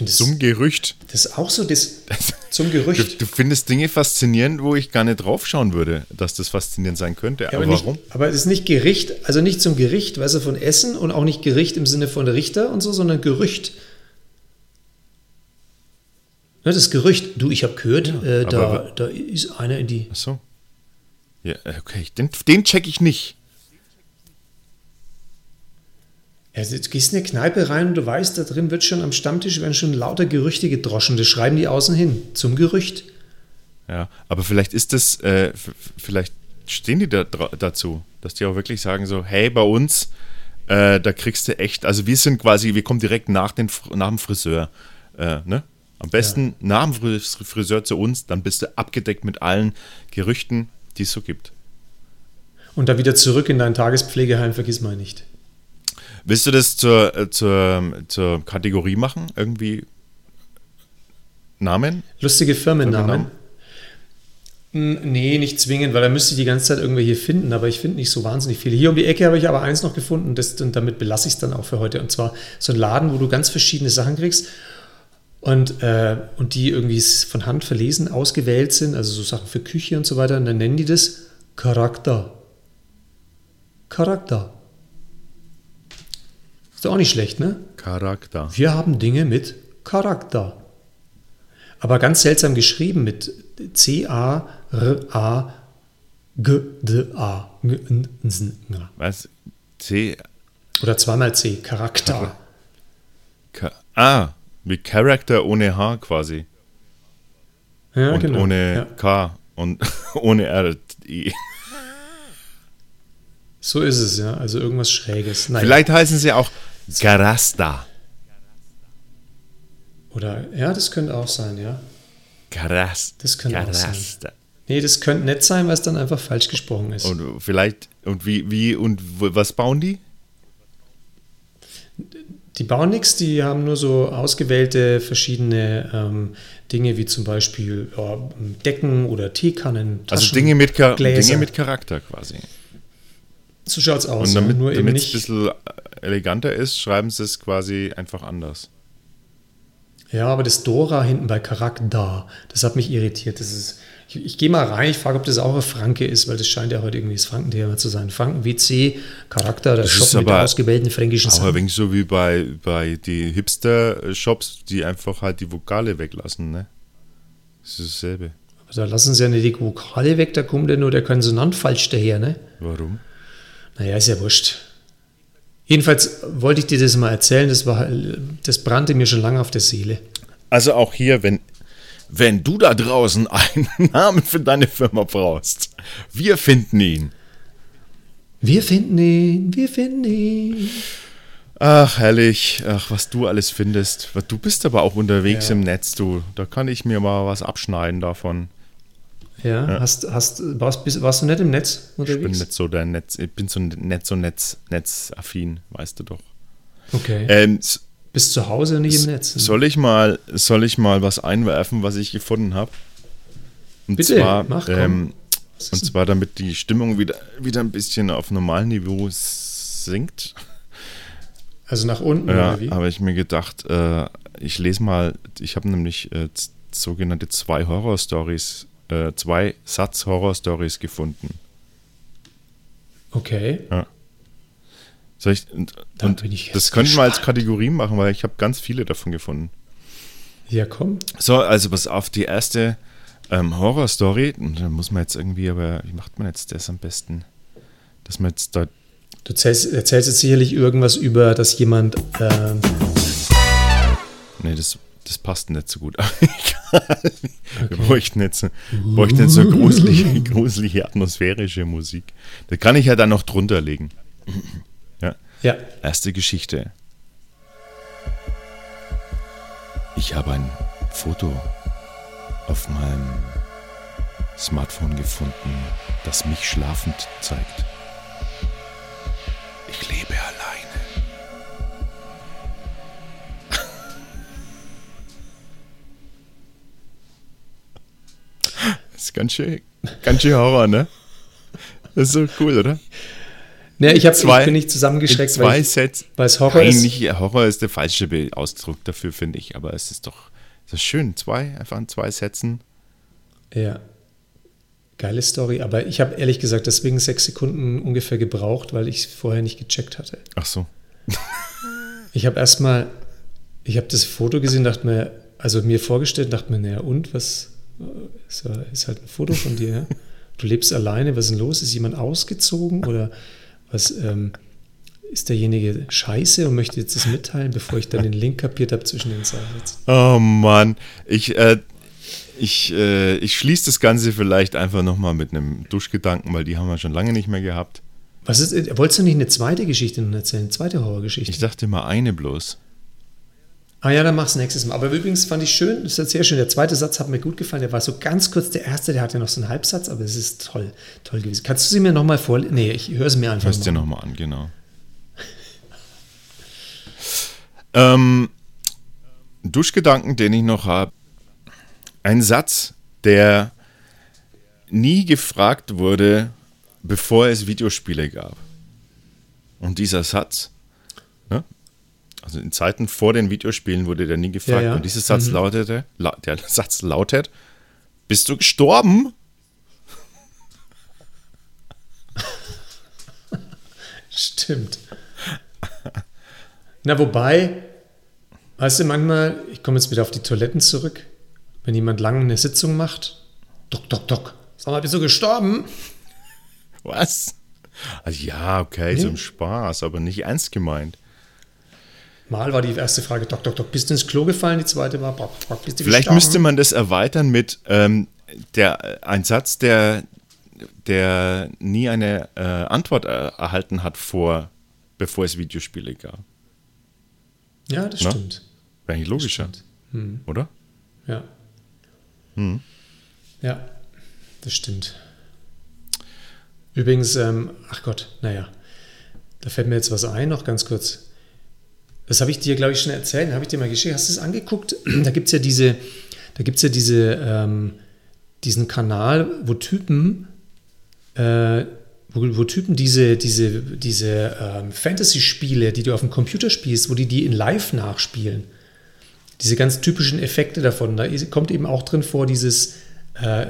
Das, Zum Gerücht. das ist auch so das Zum Du, Gerücht. du findest Dinge faszinierend, wo ich gar nicht draufschauen würde, dass das faszinierend sein könnte. Ja, aber aber, warum? nicht, aber es ist nicht Gericht, also nicht zum Gericht, weißt du, von Essen und auch nicht Gericht im Sinne von Richter und so, sondern Gerücht. Ne, das Gerücht, du, ich habe gehört, äh, da, aber- da ist einer in die. Ach so. Ja, okay. Den, den check ich nicht. Also du gehst in eine Kneipe rein und du weißt, da drin wird schon am Stammtisch werden schon lauter Gerüchte gedroschen. Das schreiben die außen hin. Zum Gerücht. Ja, aber vielleicht ist das, äh, vielleicht stehen die da, dazu, dass die auch wirklich sagen so, hey, bei uns, äh, da kriegst du echt, also wir sind quasi, wir kommen direkt nach, den, nach dem Friseur, äh, ne? Am besten nach dem Fris- Friseur zu uns, dann bist du abgedeckt mit allen Gerüchten, die es so gibt. Und dann wieder zurück in dein Tagespflegeheim, vergiss mal nicht. Willst du das zur, äh, zur, zur Kategorie machen? Irgendwie Namen? Lustige Firmennamen. Nee, nicht zwingend, weil da müsste ich die ganze Zeit irgendwelche finden, aber ich finde nicht so wahnsinnig viele. Hier um die Ecke habe ich aber eins noch gefunden das, und damit belasse ich es dann auch für heute. Und zwar so ein Laden, wo du ganz verschiedene Sachen kriegst und, äh, und die irgendwie von Hand verlesen, ausgewählt sind, also so Sachen für Küche und so weiter. Und dann nennen die das Charakter. Charakter. Ist doch auch nicht schlecht, ne? Charakter. Wir haben Dinge mit Charakter. Aber ganz seltsam geschrieben mit C-A-R-A-G-D-A. Was? C. Oder zweimal C, Charakter. Ah, wie Character ohne H quasi. Ja, und genau. ohne Ja. K und ohne R. I. So ist es, ja. Also irgendwas Schräges. Naja. Vielleicht heißen sie auch Garasta. Oder, ja, das könnte auch sein, ja. Garast. Das könnte auch sein. Garasta. Nee, das könnte nett sein, weil es dann einfach falsch gesprochen ist. Und vielleicht, und wie, wie, und was bauen die? Die bauen nichts, die haben nur so ausgewählte verschiedene ähm, Dinge, wie zum Beispiel ja, Decken oder Teekannen. Also Taschen, Dinge mit, Gläser. Dinge mit Charakter quasi. So schaut's aus. Und damit, ja, es ein bisschen eleganter ist, schreiben sie es quasi einfach anders. Ja, aber das Dora hinten bei Charakter, das hat mich irritiert. Das ist, ich, ich gehe mal rein, ich frage, ob das auch ein Franke ist, weil das scheint ja heute irgendwie das Frankenthema zu sein. Franken WC, Charakter, der Das Shop ist mit der aber ausgewählten fränkischen Sachen. wenig so wie bei, bei die Hipster-Shops, die einfach halt die Vokale weglassen, ne? Das ist dasselbe. Da lassen sie ja nicht die Vokale weg, da kommt ja nur der Konsonant falsch daher, ne? Warum? Naja, ist ja wurscht. Jedenfalls wollte ich dir das mal erzählen, das, war, das brannte mir schon lange auf der Seele. Also auch hier, wenn, wenn du da draußen einen Namen für deine Firma brauchst, wir finden ihn. Wir finden ihn, wir finden ihn. Ach, herrlich. Ach, was du alles findest. Du bist aber auch unterwegs Ja. im Netz, du. Da kann ich mir mal was abschneiden davon. Ja, Hast, hast, warst, bist, warst du nicht im Netz Ich bin unterwegs? nicht so der Netz, ich bin so nicht so Netz, netzaffin, weißt du doch. Okay. Ähm, Bist zu Hause nicht im Netz. soll ich mal, soll ich mal was einwerfen, was ich gefunden habe? Und Bitte, zwar, mach, komm. ähm, und zwar, damit die Stimmung wieder, wieder ein bisschen auf Normalniveau sinkt. Also nach unten Ja, oder wie? habe ich mir gedacht, äh, ich lese mal, ich habe nämlich äh, sogenannte zwei Horror-Stories, äh, zwei Satz-Horror-Stories gefunden. Okay. Soll ich, und, Da und bin ich das könnten wir als. Kategorie machen, weil ich habe ganz viele davon gefunden. Ja, komm. So, also pass auf, die erste ähm, Horror-Story, da muss man jetzt irgendwie, aber wie macht man jetzt das am besten? Dass man jetzt da, Du erzählst, erzählst jetzt sicherlich irgendwas über, dass jemand. ähm, nee, das, das passt nicht so gut. Egal. Wir bräuchten jetzt, bräuchten jetzt so gruselige, gruselige atmosphärische Musik. Da kann ich ja dann noch drunter legen. Ja, ja, erste Geschichte. Ich habe ein Foto auf meinem Smartphone gefunden, das mich schlafend zeigt. Ich lebe alleine. Das ist ganz schön, ganz schön Horror, ne? Das ist so cool, oder? ja ich, hab, Zwei- ich bin nicht zusammengeschreckt, Zwei weil, ich, Sets. weil es Horror ist. Eigentlich Horror ist der falsche Ausdruck dafür, finde ich. Aber es ist doch das ist schön. Zwei, einfach in zwei Sätzen. Ja. Geile Story, aber ich habe ehrlich gesagt deswegen sechs Sekunden ungefähr gebraucht, weil ich es vorher nicht gecheckt hatte. Ach so. Ich habe erstmal, ich habe das Foto gesehen, dachte mir, also mir vorgestellt, dachte mir, naja, und was? Ist, ja- ist halt ein Foto von dir. ja? Du lebst alleine, was ist denn los? Ist jemand ausgezogen oder was? Ähm, ist derjenige scheiße und möchte jetzt das mitteilen, bevor ich dann den Link kapiert habe zwischen den zwei Sätzen? Oh Mann. Ich, äh, ich, äh, ich schließe das Ganze vielleicht einfach nochmal mit einem Duschgedanken, weil die haben wir schon lange nicht mehr gehabt. Was ist, äh, wolltest du nicht eine zweite Geschichte erzählen? Eine zweite Horrorgeschichte? Ich dachte mal eine bloß. Ah ja, dann mach's nächstes Mal. Aber übrigens fand ich schön, das ist sehr schön. Der zweite Satz hat mir gut gefallen. Der war so ganz kurz. Der erste, der hatte noch so einen Halbsatz, aber es ist toll, toll gewesen. Kannst du sie mir nochmal vorlesen? Nee, ich höre es mir einfach Hörst dir mal. nochmal an, genau. ähm, Duschgedanken, den ich noch habe. Ein Satz, der nie gefragt wurde, bevor es Videospiele gab. Und dieser Satz, ne? Also in Zeiten vor den Videospielen wurde der nie gefragt. Ja, ja. Und dieser Satz lautete, la der Satz lautet, bist du gestorben? Stimmt. Na, wobei, weißt du, manchmal, ich komme jetzt wieder auf die Toiletten zurück. Wenn jemand lange eine Sitzung macht, dock, dock, dock. Sag mal, bist du gestorben? Was? Also ja, okay, Nee. so im Spaß, aber nicht ernst gemeint. Mal war die erste Frage, dock, dock, dock. Bist du ins Klo gefallen? Die zweite war, bock, bock, bist du Vielleicht gestorben? müsste man das erweitern mit ähm, der, ein Satz, der, der nie eine äh, Antwort äh, erhalten hat, vor, bevor es Videospiele gab. Ja, das Na? stimmt. Wäre eigentlich logischer, Hm. oder? Ja. Hm. Ja, das stimmt. Übrigens, ähm, ach Gott, naja, da fällt mir jetzt was ein, noch ganz kurz. Das habe ich dir, glaube ich, schon erzählt, habe ich dir mal geschickt. Hast du es angeguckt? Da gibt es ja diese, da gibt's ja diese, ähm, diesen Kanal, wo Typen, äh, wo, wo Typen diese, diese, diese ähm, Fantasy-Spiele, die du auf dem Computer spielst, wo die die in Live nachspielen diese ganz typischen Effekte davon. Da kommt eben auch drin vor, dieses, äh,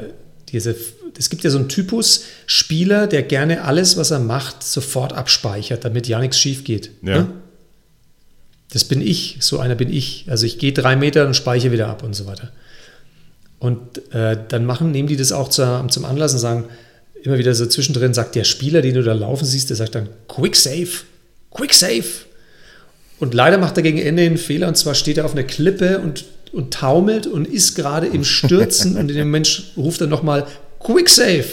diese, es gibt ja so einen Typus Spieler, der gerne alles, was er macht, sofort abspeichert, damit ja nichts schief geht. Ja. Ne? Das bin ich, so einer bin ich. Also ich gehe drei Meter und speichere wieder ab und so weiter. Und äh, dann machen, nehmen die das auch zur, zum Anlass und sagen, immer wieder so zwischendrin sagt der Spieler, den du da laufen siehst, der sagt dann, Quick Save, Quick Save. Und leider macht er gegen Ende einen Fehler und zwar steht er auf einer Klippe und, und taumelt und ist gerade im Stürzen und in dem Mensch ruft er nochmal Quick Save.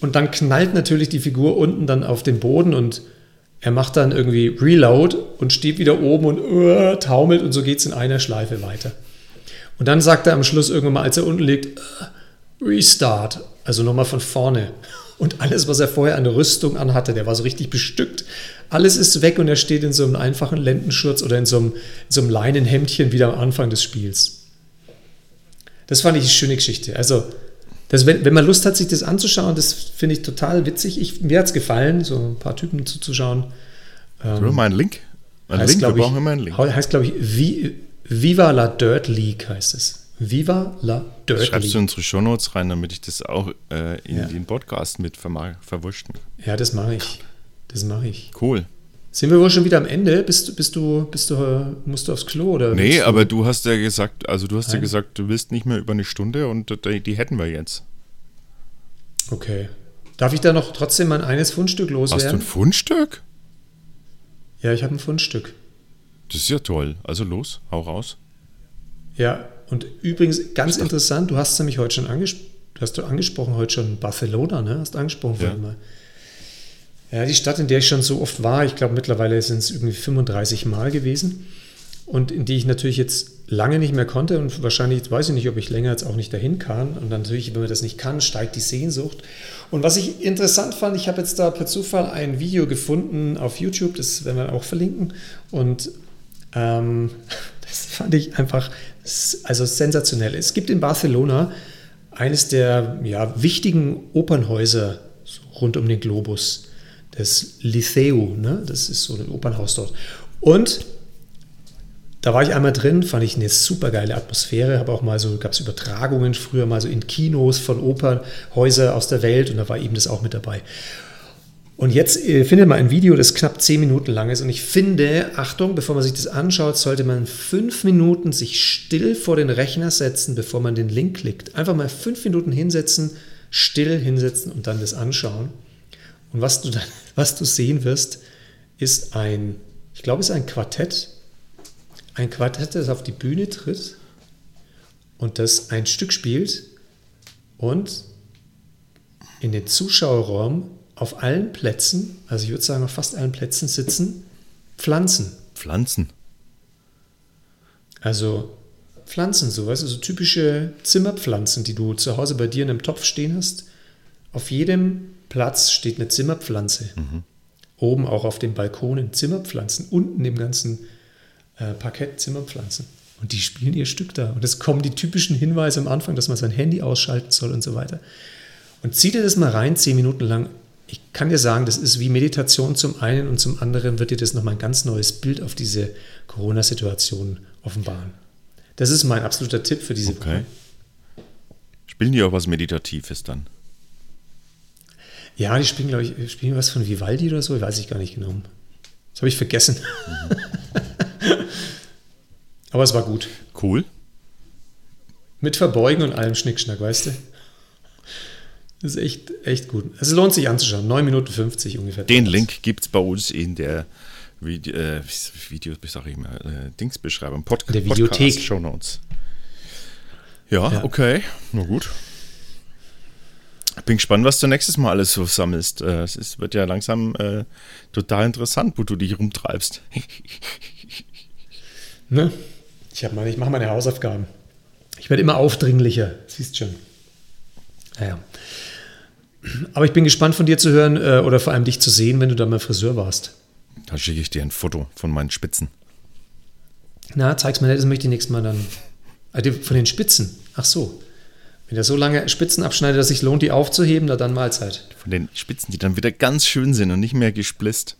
Und dann knallt natürlich die Figur unten dann auf den Boden und er macht dann irgendwie Reload und steht wieder oben und uh, taumelt und so geht es in einer Schleife weiter. Und dann sagt er am Schluss irgendwann mal, als er unten liegt, uh, Restart, also nochmal von vorne. Und alles, was er vorher an Rüstung anhatte, der war so richtig bestückt. Alles ist weg und er steht in so einem einfachen Lendenschurz oder in so einem, in so einem Leinenhemdchen wieder am Anfang des Spiels. Das fand ich eine schöne Geschichte. Also, das, wenn, wenn man Lust hat, sich das anzuschauen, das finde ich total witzig. Ich, mir hat es gefallen, so ein paar Typen zuzuschauen. Oder mal einen Link? Ein Heißt, Link, wir ich, brauchen immer einen Link. Heißt, glaube ich, Vi- Viva la Dirt League heißt es. Viva la Dirt Schreibst du League. in unsere Shownotes rein, damit ich das auch äh, in Ja. den Podcast mit kann. Ja, das mache ich. Das mache ich. Cool. Sind wir wohl schon wieder am Ende? Bist, du- bist du, bist du, musst du aufs Klo oder? Nee, du- aber du hast ja gesagt, also du hast ja Nein. gesagt, du willst nicht mehr über eine Stunde und die, hätten wir jetzt. Okay. Darf ich da noch trotzdem mein eines Fundstück Hast du ein loswerden? Fundstück? Ja, ich habe ein Fundstück. Das ist ja toll. Also los, hau raus. Ja, und übrigens ganz interessant, du hast nämlich heute schon angesprochen, du hast du angesprochen heute schon Barcelona, ne? Hast du angesprochen Ja. vorhin mal. Ja, die Stadt, in der ich schon so oft war, ich glaube mittlerweile sind es irgendwie 35 Mal gewesen und in die ich natürlich jetzt lange nicht mehr konnte und wahrscheinlich jetzt weiß ich nicht, ob ich länger jetzt auch nicht dahin kann und natürlich, wenn man das nicht kann, steigt die Sehnsucht. Und was ich interessant fand, ich habe jetzt da per Zufall ein Video gefunden auf YouTube, das werden wir auch verlinken und ähm, das fand ich einfach also sensationell. Es gibt in Barcelona eines der ja, wichtigen Opernhäuser rund um den Globus, das Liceu, ne? das ist so ein Opernhaus dort. Und da war ich einmal drin, fand ich eine super geile Atmosphäre, habe auch mal so, gab es Übertragungen früher mal so in Kinos von Opernhäusern aus der Welt und da war eben das auch mit dabei. Und jetzt äh, findet man ein Video, das knapp zehn Minuten lang ist. Und ich finde, Achtung, bevor man sich das anschaut, sollte man fünf Minuten sich still vor den Rechner setzen, bevor man den Link klickt. Einfach mal fünf Minuten hinsetzen, still hinsetzen und dann das anschauen. Und was du dann, was du sehen wirst, ist ein, ich glaube, es ist ein Quartett. Ein Quartett, das auf die Bühne tritt und das ein Stück spielt und in den Zuschauerraum auf allen Plätzen, also ich würde sagen auf fast allen Plätzen sitzen Pflanzen. Pflanzen. Also Pflanzen, so weißt du, so typische Zimmerpflanzen, die du zu Hause bei dir in einem Topf stehen hast. Auf jedem Platz steht eine Zimmerpflanze. Oben auch auf den Balkonen Zimmerpflanzen, unten im ganzen äh, Parkett Zimmerpflanzen. Und die spielen ihr Stück da. Und es kommen die typischen Hinweise am Anfang, dass man sein Handy ausschalten soll und so weiter. Und zieh dir das mal rein, zehn Minuten lang. Ich kann dir sagen, das ist wie Meditation zum einen und zum anderen wird dir das nochmal ein ganz neues Bild auf diese Corona-Situation offenbaren. Das ist mein absoluter Tipp für diese Okay. Spielen die auch was Meditatives dann? Ja, die spielen, glaube ich, spielen was von Vivaldi oder so, weiß ich gar nicht genau. Das habe ich vergessen. Aber es war gut. Cool. Mit Verbeugen und allem Schnickschnack, weißt du? Das ist echt, echt gut. Es lohnt sich anzuschauen. 9 Minuten 50 ungefähr. Den Link gibt es bei uns in der Video, äh, Video sag ich mal, äh, Dingsbeschreibung, Pod der Videothek. Podcast, Show Notes. Ja, ja, okay, na gut. Bin gespannt, was du nächstes Mal alles so sammelst. Äh, es ist, wird ja langsam äh, total interessant, wo du dich rumtreibst. ne? Ich, meine, ich mache meine Hausaufgaben. Ich werde immer aufdringlicher, siehst schon. Naja. Aber ich bin gespannt von dir zu hören äh, oder vor allem dich zu sehen, wenn du da mal Friseur warst. Da schicke ich dir ein Foto von meinen Spitzen. Na, zeig's mir nicht, das möchte ich nächstes Mal dann. Also von den Spitzen. Ach so. Wenn er so lange Spitzen abschneidet, dass sich lohnt, die aufzuheben, na dann Mahlzeit. Von den Spitzen, die dann wieder ganz schön sind und nicht mehr gesplisst.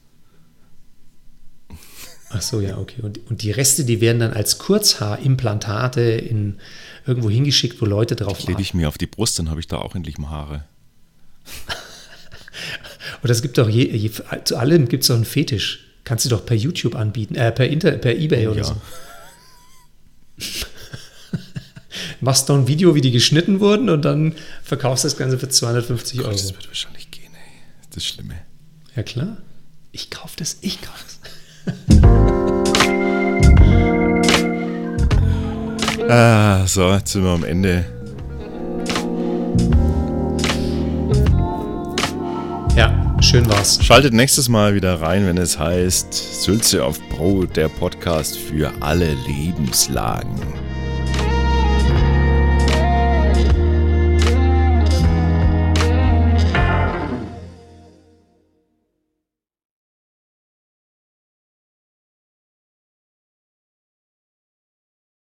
Ach so, ja, okay. Und, und die Reste, die werden dann als Kurzhaarimplantate in irgendwo hingeschickt, wo Leute drauf Klebe ich mir auf die Brust, dann habe ich da auch endlich mal Haare. Oder es gibt doch je, je, zu allem gibt es doch einen Fetisch. Kannst du doch per YouTube anbieten, äh, per, Inter, per Ebay oh, oder ja. so. Machst doch ein Video, wie die geschnitten wurden und dann verkaufst du das Ganze für 250 Gott, Euro. Das wird wahrscheinlich gehen, ey. Das ist das Schlimme. Ja, klar. Ich kaufe das, ich kaufe das. ah, so, jetzt sind wir am Ende. Ja, schön war's. Schaltet nächstes Mal wieder rein, wenn es heißt Sülze auf Brot, der Podcast für alle Lebenslagen.